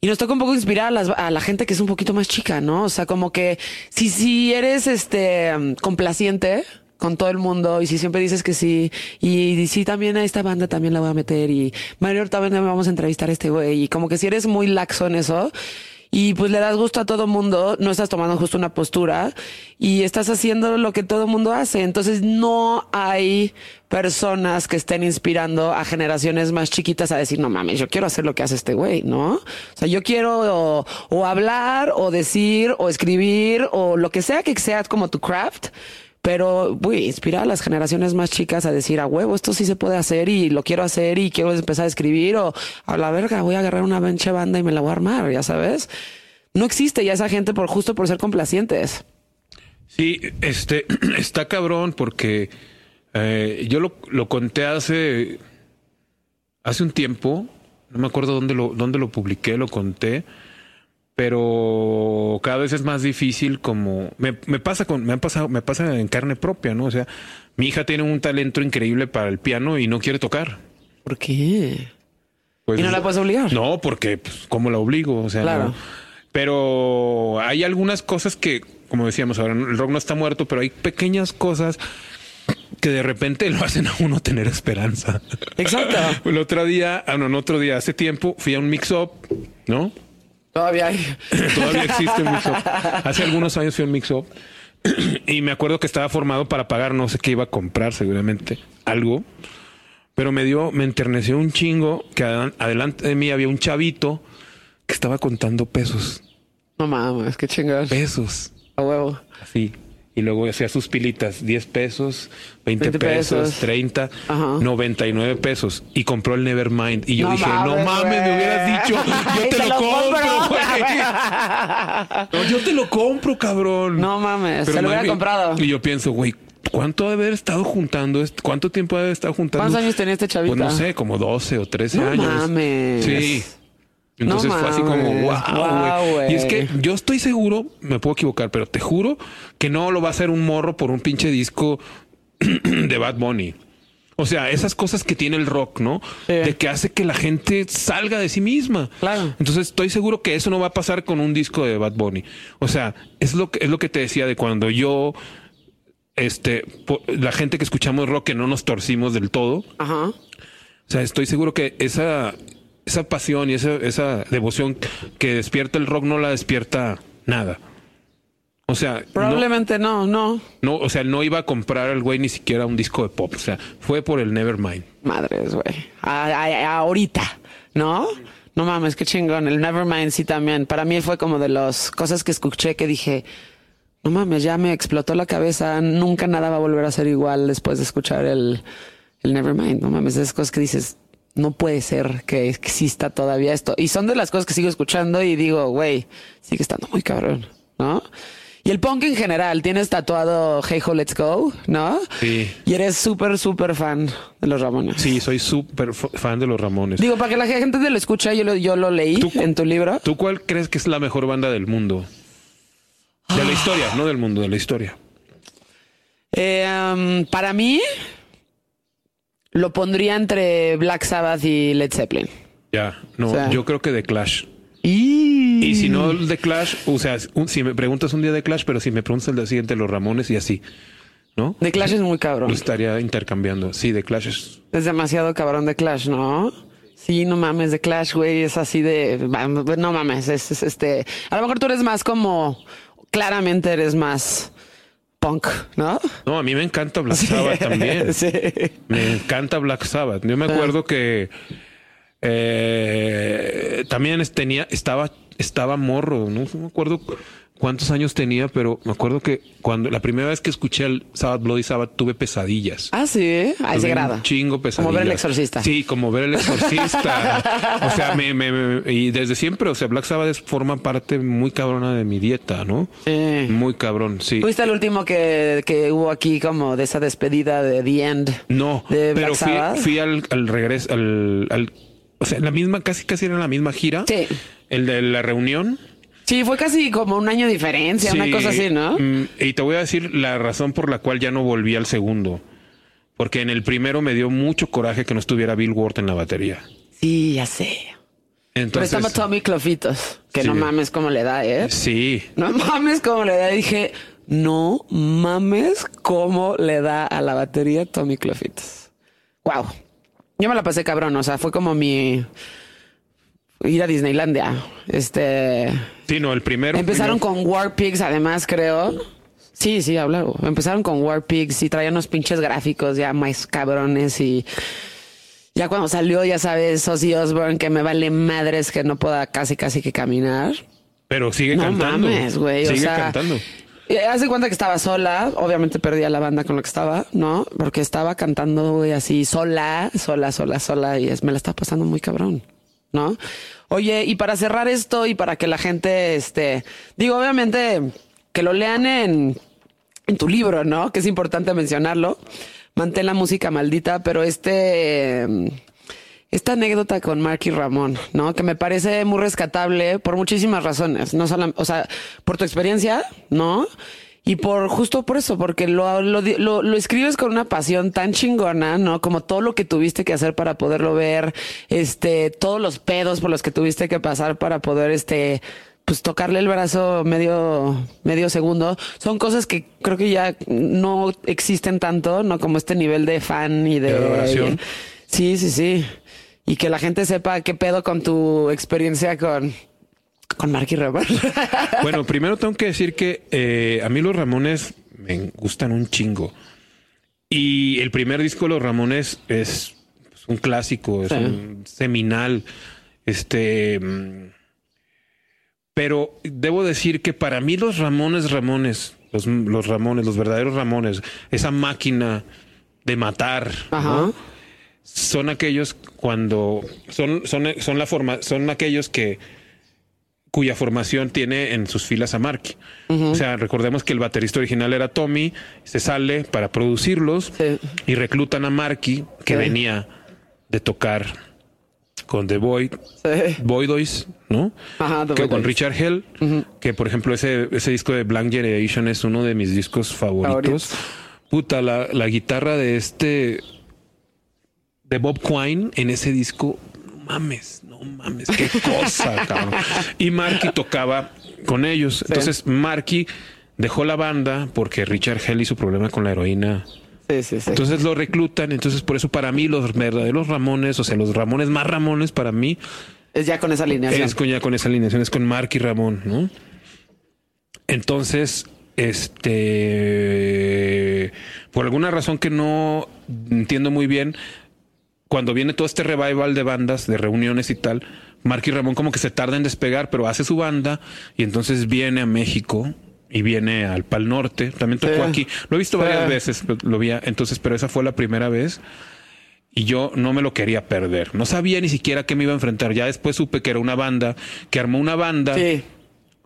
B: Y nos toca un poco inspirar a, las- a la gente que es un poquito más chica, ¿no? O sea, como que si, si eres este complaciente con todo el mundo y si siempre dices que sí y, si también a esta banda también la voy a meter y Mario también vamos a entrevistar a este güey y como que si eres muy laxo en eso y pues le das gusto a todo mundo, no estás tomando justo una postura y estás haciendo lo que todo mundo hace. Entonces no hay personas que estén inspirando a generaciones más chiquitas a decir, no mames, yo quiero hacer lo que hace este güey, ¿no? O sea, yo quiero o, o hablar o decir o escribir o lo que sea que sea como tu craft. Pero, güey, inspira a las generaciones más chicas a decir, a huevo, esto sí se puede hacer y lo quiero hacer y quiero empezar a escribir o a la verga, voy a agarrar una benche banda y me la voy a armar, ya sabes. No existe ya esa gente por justo por ser complacientes.
C: Sí, este <clears throat> está cabrón porque eh, yo lo, lo conté hace hace un tiempo, no me acuerdo dónde lo dónde lo publiqué, lo conté, pero cada vez es más difícil como me, me pasa con me ha pasado me pasa en carne propia, ¿no? O sea, mi hija tiene un talento increíble para el piano y no quiere tocar.
B: ¿Por qué?
C: Pues,
B: ¿Y no la puedes obligar?
C: No, porque pues, ¿cómo la obligo? O sea,
B: Claro.
C: no. Pero hay algunas cosas que, como decíamos ahora, el rock no está muerto, pero hay pequeñas cosas que de repente lo hacen a uno tener esperanza.
B: Exacto. <laughs>
C: El otro día, ah, no, no, otro día, hace tiempo fui a un mix-up, ¿no?
B: Todavía hay.
C: Todavía existe un mix-up. <laughs> Hace algunos años fui a un mix-up y me acuerdo que estaba formado para pagar no sé qué iba a comprar, seguramente algo. Pero me dio, me enterneció un chingo que adelante de mí había un chavito que estaba contando pesos.
B: No mames, qué chingón.
C: Pesos.
B: A huevo.
C: Así. Y luego hacía sus pilitas, 10 pesos, 20,
B: 20
C: pesos,
B: pesos.
C: 30,
B: Ajá.
C: 99 pesos. Y compró el Nevermind. Y yo
B: No
C: dije, no
B: mames,
C: me hubieras dicho, yo <laughs> te,
B: Te
C: lo, compro. <laughs> No, yo te lo compro, cabrón.
B: No mames,
C: Pero
B: se lo hubiera comprado.
C: Y yo pienso, güey, ¿cuánto debe haber estado juntando? ¿Cuánto tiempo debe haber estado juntando?
B: ¿Cuántos años tenía este chavito?
C: Pues no sé, como 12 o 13
B: No
C: años.
B: mames.
C: Sí. Entonces
B: No
C: fue así como, wow, güey. Y es que yo estoy seguro, me puedo equivocar, pero te juro que no lo va a hacer un morro por un pinche disco <clears throat> de Bad Bunny. O sea, esas cosas que tiene el rock, ¿no?
B: Sí.
C: De que hace que la gente salga de sí misma.
B: Claro.
C: Entonces estoy seguro que eso no va a pasar con un disco de Bad Bunny. O sea, es lo que es lo que te decía de cuando yo este la gente que escuchamos rock que no nos torcimos del todo.
B: Ajá.
C: O sea, estoy seguro que esa esa pasión y esa esa devoción que despierta el rock no la despierta nada. O sea,
B: Probablemente no, no.
C: no, o sea, no iba a comprar al güey ni siquiera un disco de pop. O sea, fue por el Nevermind.
B: Madres, güey. Ahorita, ¿no? No mames, qué chingón. El Nevermind sí también. Para mí fue como de las cosas que escuché que dije, no mames, ya me explotó la cabeza. Nunca nada va a volver a ser igual después de escuchar el, el Nevermind. No mames, esas cosas que dices, no puede ser que exista todavía esto. Y son de las cosas que sigo escuchando y digo, güey, sigue estando muy cabrón, ¿no? Y el punk en general, tienes tatuado Hey Ho Let's Go, ¿no?
C: Sí.
B: Y eres súper, súper fan de los Ramones.
C: Sí, soy súper fan de los Ramones.
B: Digo, para que la gente te lo escuche, yo lo, yo lo leí
C: ¿Tú cu-
B: en tu libro.
C: ¿Tú cuál crees que es la mejor banda del mundo? De la historia, no del mundo, de la historia.
B: Eh, um, para mí, lo pondría entre Black Sabbath y Led Zeppelin.
C: Ya, no,
B: O sea-
C: yo creo que de Clash.
B: Y,
C: Y si no de Clash, o sea, un- si me preguntas un día de Clash, pero si me preguntas el día siguiente los Ramones y así, ¿no?
B: The Clash es muy cabrón.
C: Lo estaría intercambiando. Sí, de Clash es.
B: Es demasiado cabrón de Clash, ¿no? Sí, no mames, de Clash, güey, es así de, no mames, es, es, este, a lo mejor tú eres más como, claramente eres más punk, ¿no?
C: No, a mí me encanta Black Sabbath también. <laughs>
B: Sí.
C: Me encanta Black Sabbath. Yo me acuerdo que eh, también tenía, estaba, estaba morro, no me acuerdo cuántos años tenía, pero me acuerdo que cuando la primera vez que escuché el Sabbath Bloody Sabbath tuve pesadillas.
B: Ah, sí, a ese grado.
C: Un chingo pesadillas.
B: Como ver el exorcista.
C: Sí, como ver el exorcista. <laughs> o sea, me, me- me- y desde siempre, o sea, Black Sabbath forma parte muy cabrona de mi dieta, ¿no? Muy cabrón, sí.
B: ¿Fuiste el último que, que hubo aquí como de esa despedida de The End?
C: No,
B: de
C: pero
B: Black
C: fui,
B: Sabbath?
C: fui al, al regreso, al, al- o sea, la misma, casi casi era la misma gira.
B: Sí.
C: El de la reunión.
B: Sí, fue casi como un año de diferencia, una cosa así, ¿no?
C: mm, Y te voy a decir la razón por la cual ya no volví al segundo. Porque en el primero me dio mucho coraje que no estuviera Bill Ward en la batería.
B: Sí, ya sé. Pero
C: Entonces,
B: estaba Tommy Clofitos, que
C: Sí.
B: no mames cómo le da, ¿eh?
C: sí,
B: No mames cómo le da. Dije, no mames cómo le da a la batería Tommy Clofitos. Wow. Yo me la pasé cabrón, o sea, fue como mi ir a Disneylandia. Este
C: sí, no, el primero.
B: empezaron
C: primero-
B: con War Pigs, además, creo. Sí, sí, habla. Empezaron con War Pigs y traían unos pinches gráficos ya más cabrones y ya cuando salió, ya sabes, Ozzy Osbourne, que me vale madres que no pueda casi casi que caminar.
C: Pero sigue
B: No
C: cantando.
B: mames, güey. O
C: Sigue
B: sea,
C: cantando.
B: eh, Haz de cuenta que estaba sola. Obviamente perdí a la banda con la que estaba, ¿no? Porque estaba cantando, güey, así sola, sola, sola, sola. Y es, me la está pasando muy cabrón, ¿no? Oye, y para cerrar esto y para que la gente, este, digo, obviamente que lo lean en, en tu libro, ¿no? Que es importante mencionarlo. Mantén la música maldita, pero este, eh, esta anécdota con Mark y Ramón, ¿no? Que me parece muy rescatable por muchísimas razones. No solo, o sea, por tu experiencia, ¿no? Y por justo por eso, porque lo, lo, lo, lo escribes con una pasión tan chingona, ¿no? Como todo lo que tuviste que hacer para poderlo ver, este, todos los pedos por los que tuviste que pasar para poder, este, pues tocarle el brazo medio, medio segundo. Son cosas que creo que ya no existen tanto, ¿no? Como este nivel de fan y de...
C: De adoración.
B: Sí, sí, sí. Y que la gente sepa qué pedo con tu experiencia con, con Mark y Ramón.
C: Bueno, primero tengo que decir que eh, a mí los Ramones me gustan un chingo. Y el primer disco de los Ramones es pues, un clásico, es
B: Sí.
C: un seminal. Este. mm, Pero debo decir que para mí los Ramones, Ramones, los, los Ramones, los verdaderos Ramones, esa máquina de matar, son aquellos cuando son, son, son la forma, son aquellos que cuya formación tiene en sus filas a Marky. O sea, recordemos que el baterista original era Tommy, se sale para producirlos
B: Sí.
C: y reclutan a Marky, que
B: Sí.
C: venía de tocar con The Void,
B: Sí.
C: Voidois, ¿no?
B: Ajá, The
C: que con. Richard Hell, que por ejemplo ese, ese disco de Blank Generation es uno de mis discos favoritos. Puta, la, la guitarra de este de Bob Quine en ese disco, no mames, mames, qué cosa, cabrón. Y Marky tocaba con ellos. Entonces Marky dejó la banda porque Richard Hell hizo problema con la heroína.
B: Sí, sí, sí.
C: Entonces lo reclutan. Entonces por eso para mí los verdaderos Ramones, o sea, los Ramones más Ramones para mí
B: es ya con esa alineación.
C: es con, ya con esa alineación, es con Mark y Ramón, ¿no? Entonces, este, por alguna razón que no entiendo muy bien, cuando viene todo este revival de bandas, de reuniones y tal, Mark y Ramón como que se tarda en despegar, pero hace su banda y entonces viene a México y viene al Pal Norte. También tocó
B: Sí.
C: aquí. Lo he visto varias veces, lo vi, entonces, pero esa fue la primera vez y yo no me lo quería perder. No sabía ni siquiera qué me iba a enfrentar. Ya después supe que era una banda, que armó una banda
B: Sí.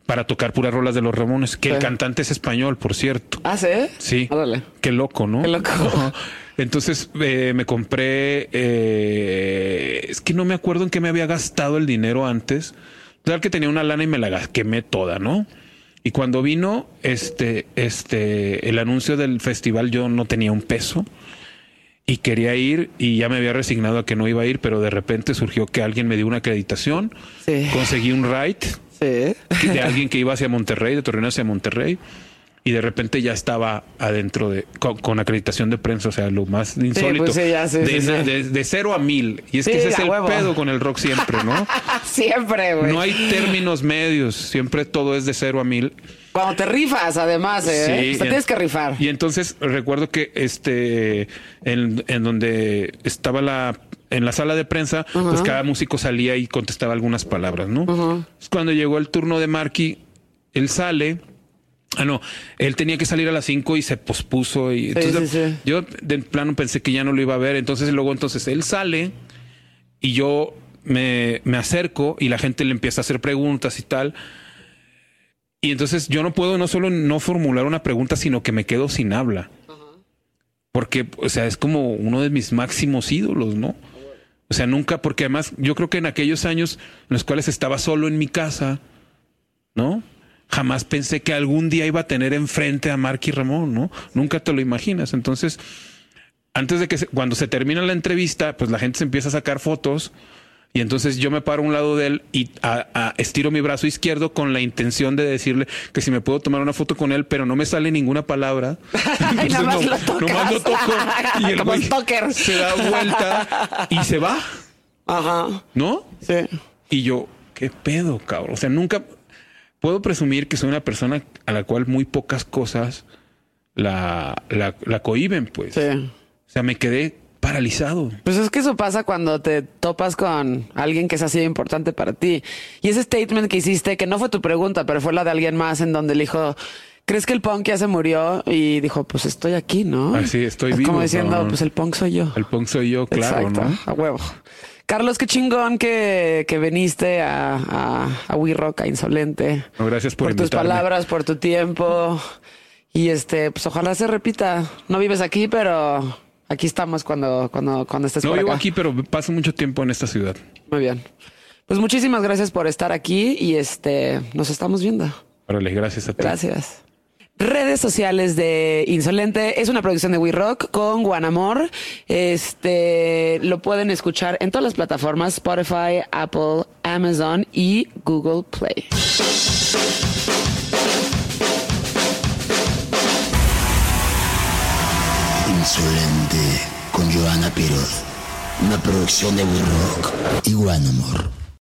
C: para tocar puras rolas de los Ramones, que el cantante es español, por cierto.
B: Ah, sí.
C: Sí.
B: Órale.
C: Qué loco, ¿no?
B: Qué loco. <laughs>
C: Entonces eh, me compré, eh, es que no me acuerdo en qué me había gastado el dinero antes. Claro que tenía una lana y me la quemé toda, ¿no? Y cuando vino este, este, el anuncio del festival, yo no tenía un peso y quería ir y ya me había resignado a que no iba a ir, pero de repente surgió que alguien me dio una acreditación,
B: Sí.
C: conseguí un ride
B: Sí.
C: de <laughs> alguien que iba hacia Monterrey, de Torreón hacia Monterrey. Y de repente ya estaba adentro de con, con acreditación de prensa, o sea, lo más insólito.
B: pues sí, ya, sí,
C: de, cero a mil. Y es que ese es el
B: huevo.
C: pedo con el rock siempre, ¿no? <laughs>
B: Siempre, güey.
C: No hay términos medios, siempre todo es de cero a mil.
B: Cuando te rifas, además, ¿eh? O sea, tienes
C: en-
B: que rifar.
C: Y entonces recuerdo que este en, en donde estaba la en la sala de prensa, pues cada músico salía y contestaba algunas palabras, ¿no? Entonces, Cuando llegó el turno de Marky, él sale. Ah, no, él tenía que salir a las 5 y se pospuso. Y entonces
B: sí, sí.
C: yo de plano pensé que ya no lo iba a ver. Entonces luego entonces él sale y yo me, me acerco y la gente le empieza a hacer preguntas y tal. Y entonces yo no puedo no solo no formular una pregunta, sino que me quedo sin habla. Porque, o sea, es como uno de mis máximos ídolos, ¿no? O sea, nunca, porque además yo creo que en aquellos años en los cuales estaba solo en mi casa, ¿no? Jamás pensé que algún día iba a tener enfrente a Marky Ramón, ¿no? Nunca te lo imaginas. Entonces, antes de que se- cuando se termina la entrevista, pues la gente se empieza a sacar fotos y entonces yo me paro a un lado de él y a- a- estiro mi brazo izquierdo con la intención de decirle que si me puedo tomar una foto con él, pero no me sale ninguna palabra. <laughs> <laughs>
B: Y nada más
C: no-
B: lo
C: nomás lo toco <laughs> y el güey se da vuelta y se va,
B: Ajá.
C: ¿no?
B: Sí.
C: Y yo, ¿qué pedo, cabrón? O sea, nunca puedo presumir que soy una persona a la cual muy pocas cosas la, la, la cohiben, pues.
B: Sí.
C: O sea, me quedé paralizado.
B: Pues es que eso pasa cuando te topas con alguien que es así de importante para ti. Y ese statement que hiciste, que no fue tu pregunta, pero fue la de alguien más, en donde le dijo, ¿crees que el punk ya se murió? Y dijo, pues estoy aquí, ¿no?
C: Ah, sí, estoy
B: es
C: vivo,
B: Como diciendo, pues el punk soy yo.
C: El punk soy yo, claro,
B: Exacto,
C: ¿no?
B: a huevo. Carlos, qué chingón que, que viniste a, a, a We Rock, a Insolente.
C: No, gracias por
B: tus palabras, por tu tiempo. Y este, pues ojalá se repita. No vives aquí, pero aquí estamos cuando, cuando, cuando estés
C: No
B: por
C: vivo aquí, pero paso mucho tiempo en esta ciudad.
B: Muy bien. Pues muchísimas gracias por estar aquí y este, nos estamos viendo.
C: Órale, gracias a ti.
B: Gracias. Redes sociales de Insolente es una producción de We Rock con Guanamor. Este lo pueden escuchar en todas las plataformas: Spotify, Apple, Amazon y Google Play.
A: Insolente con Joana Piroz. Una producción de We Rock y One Amor.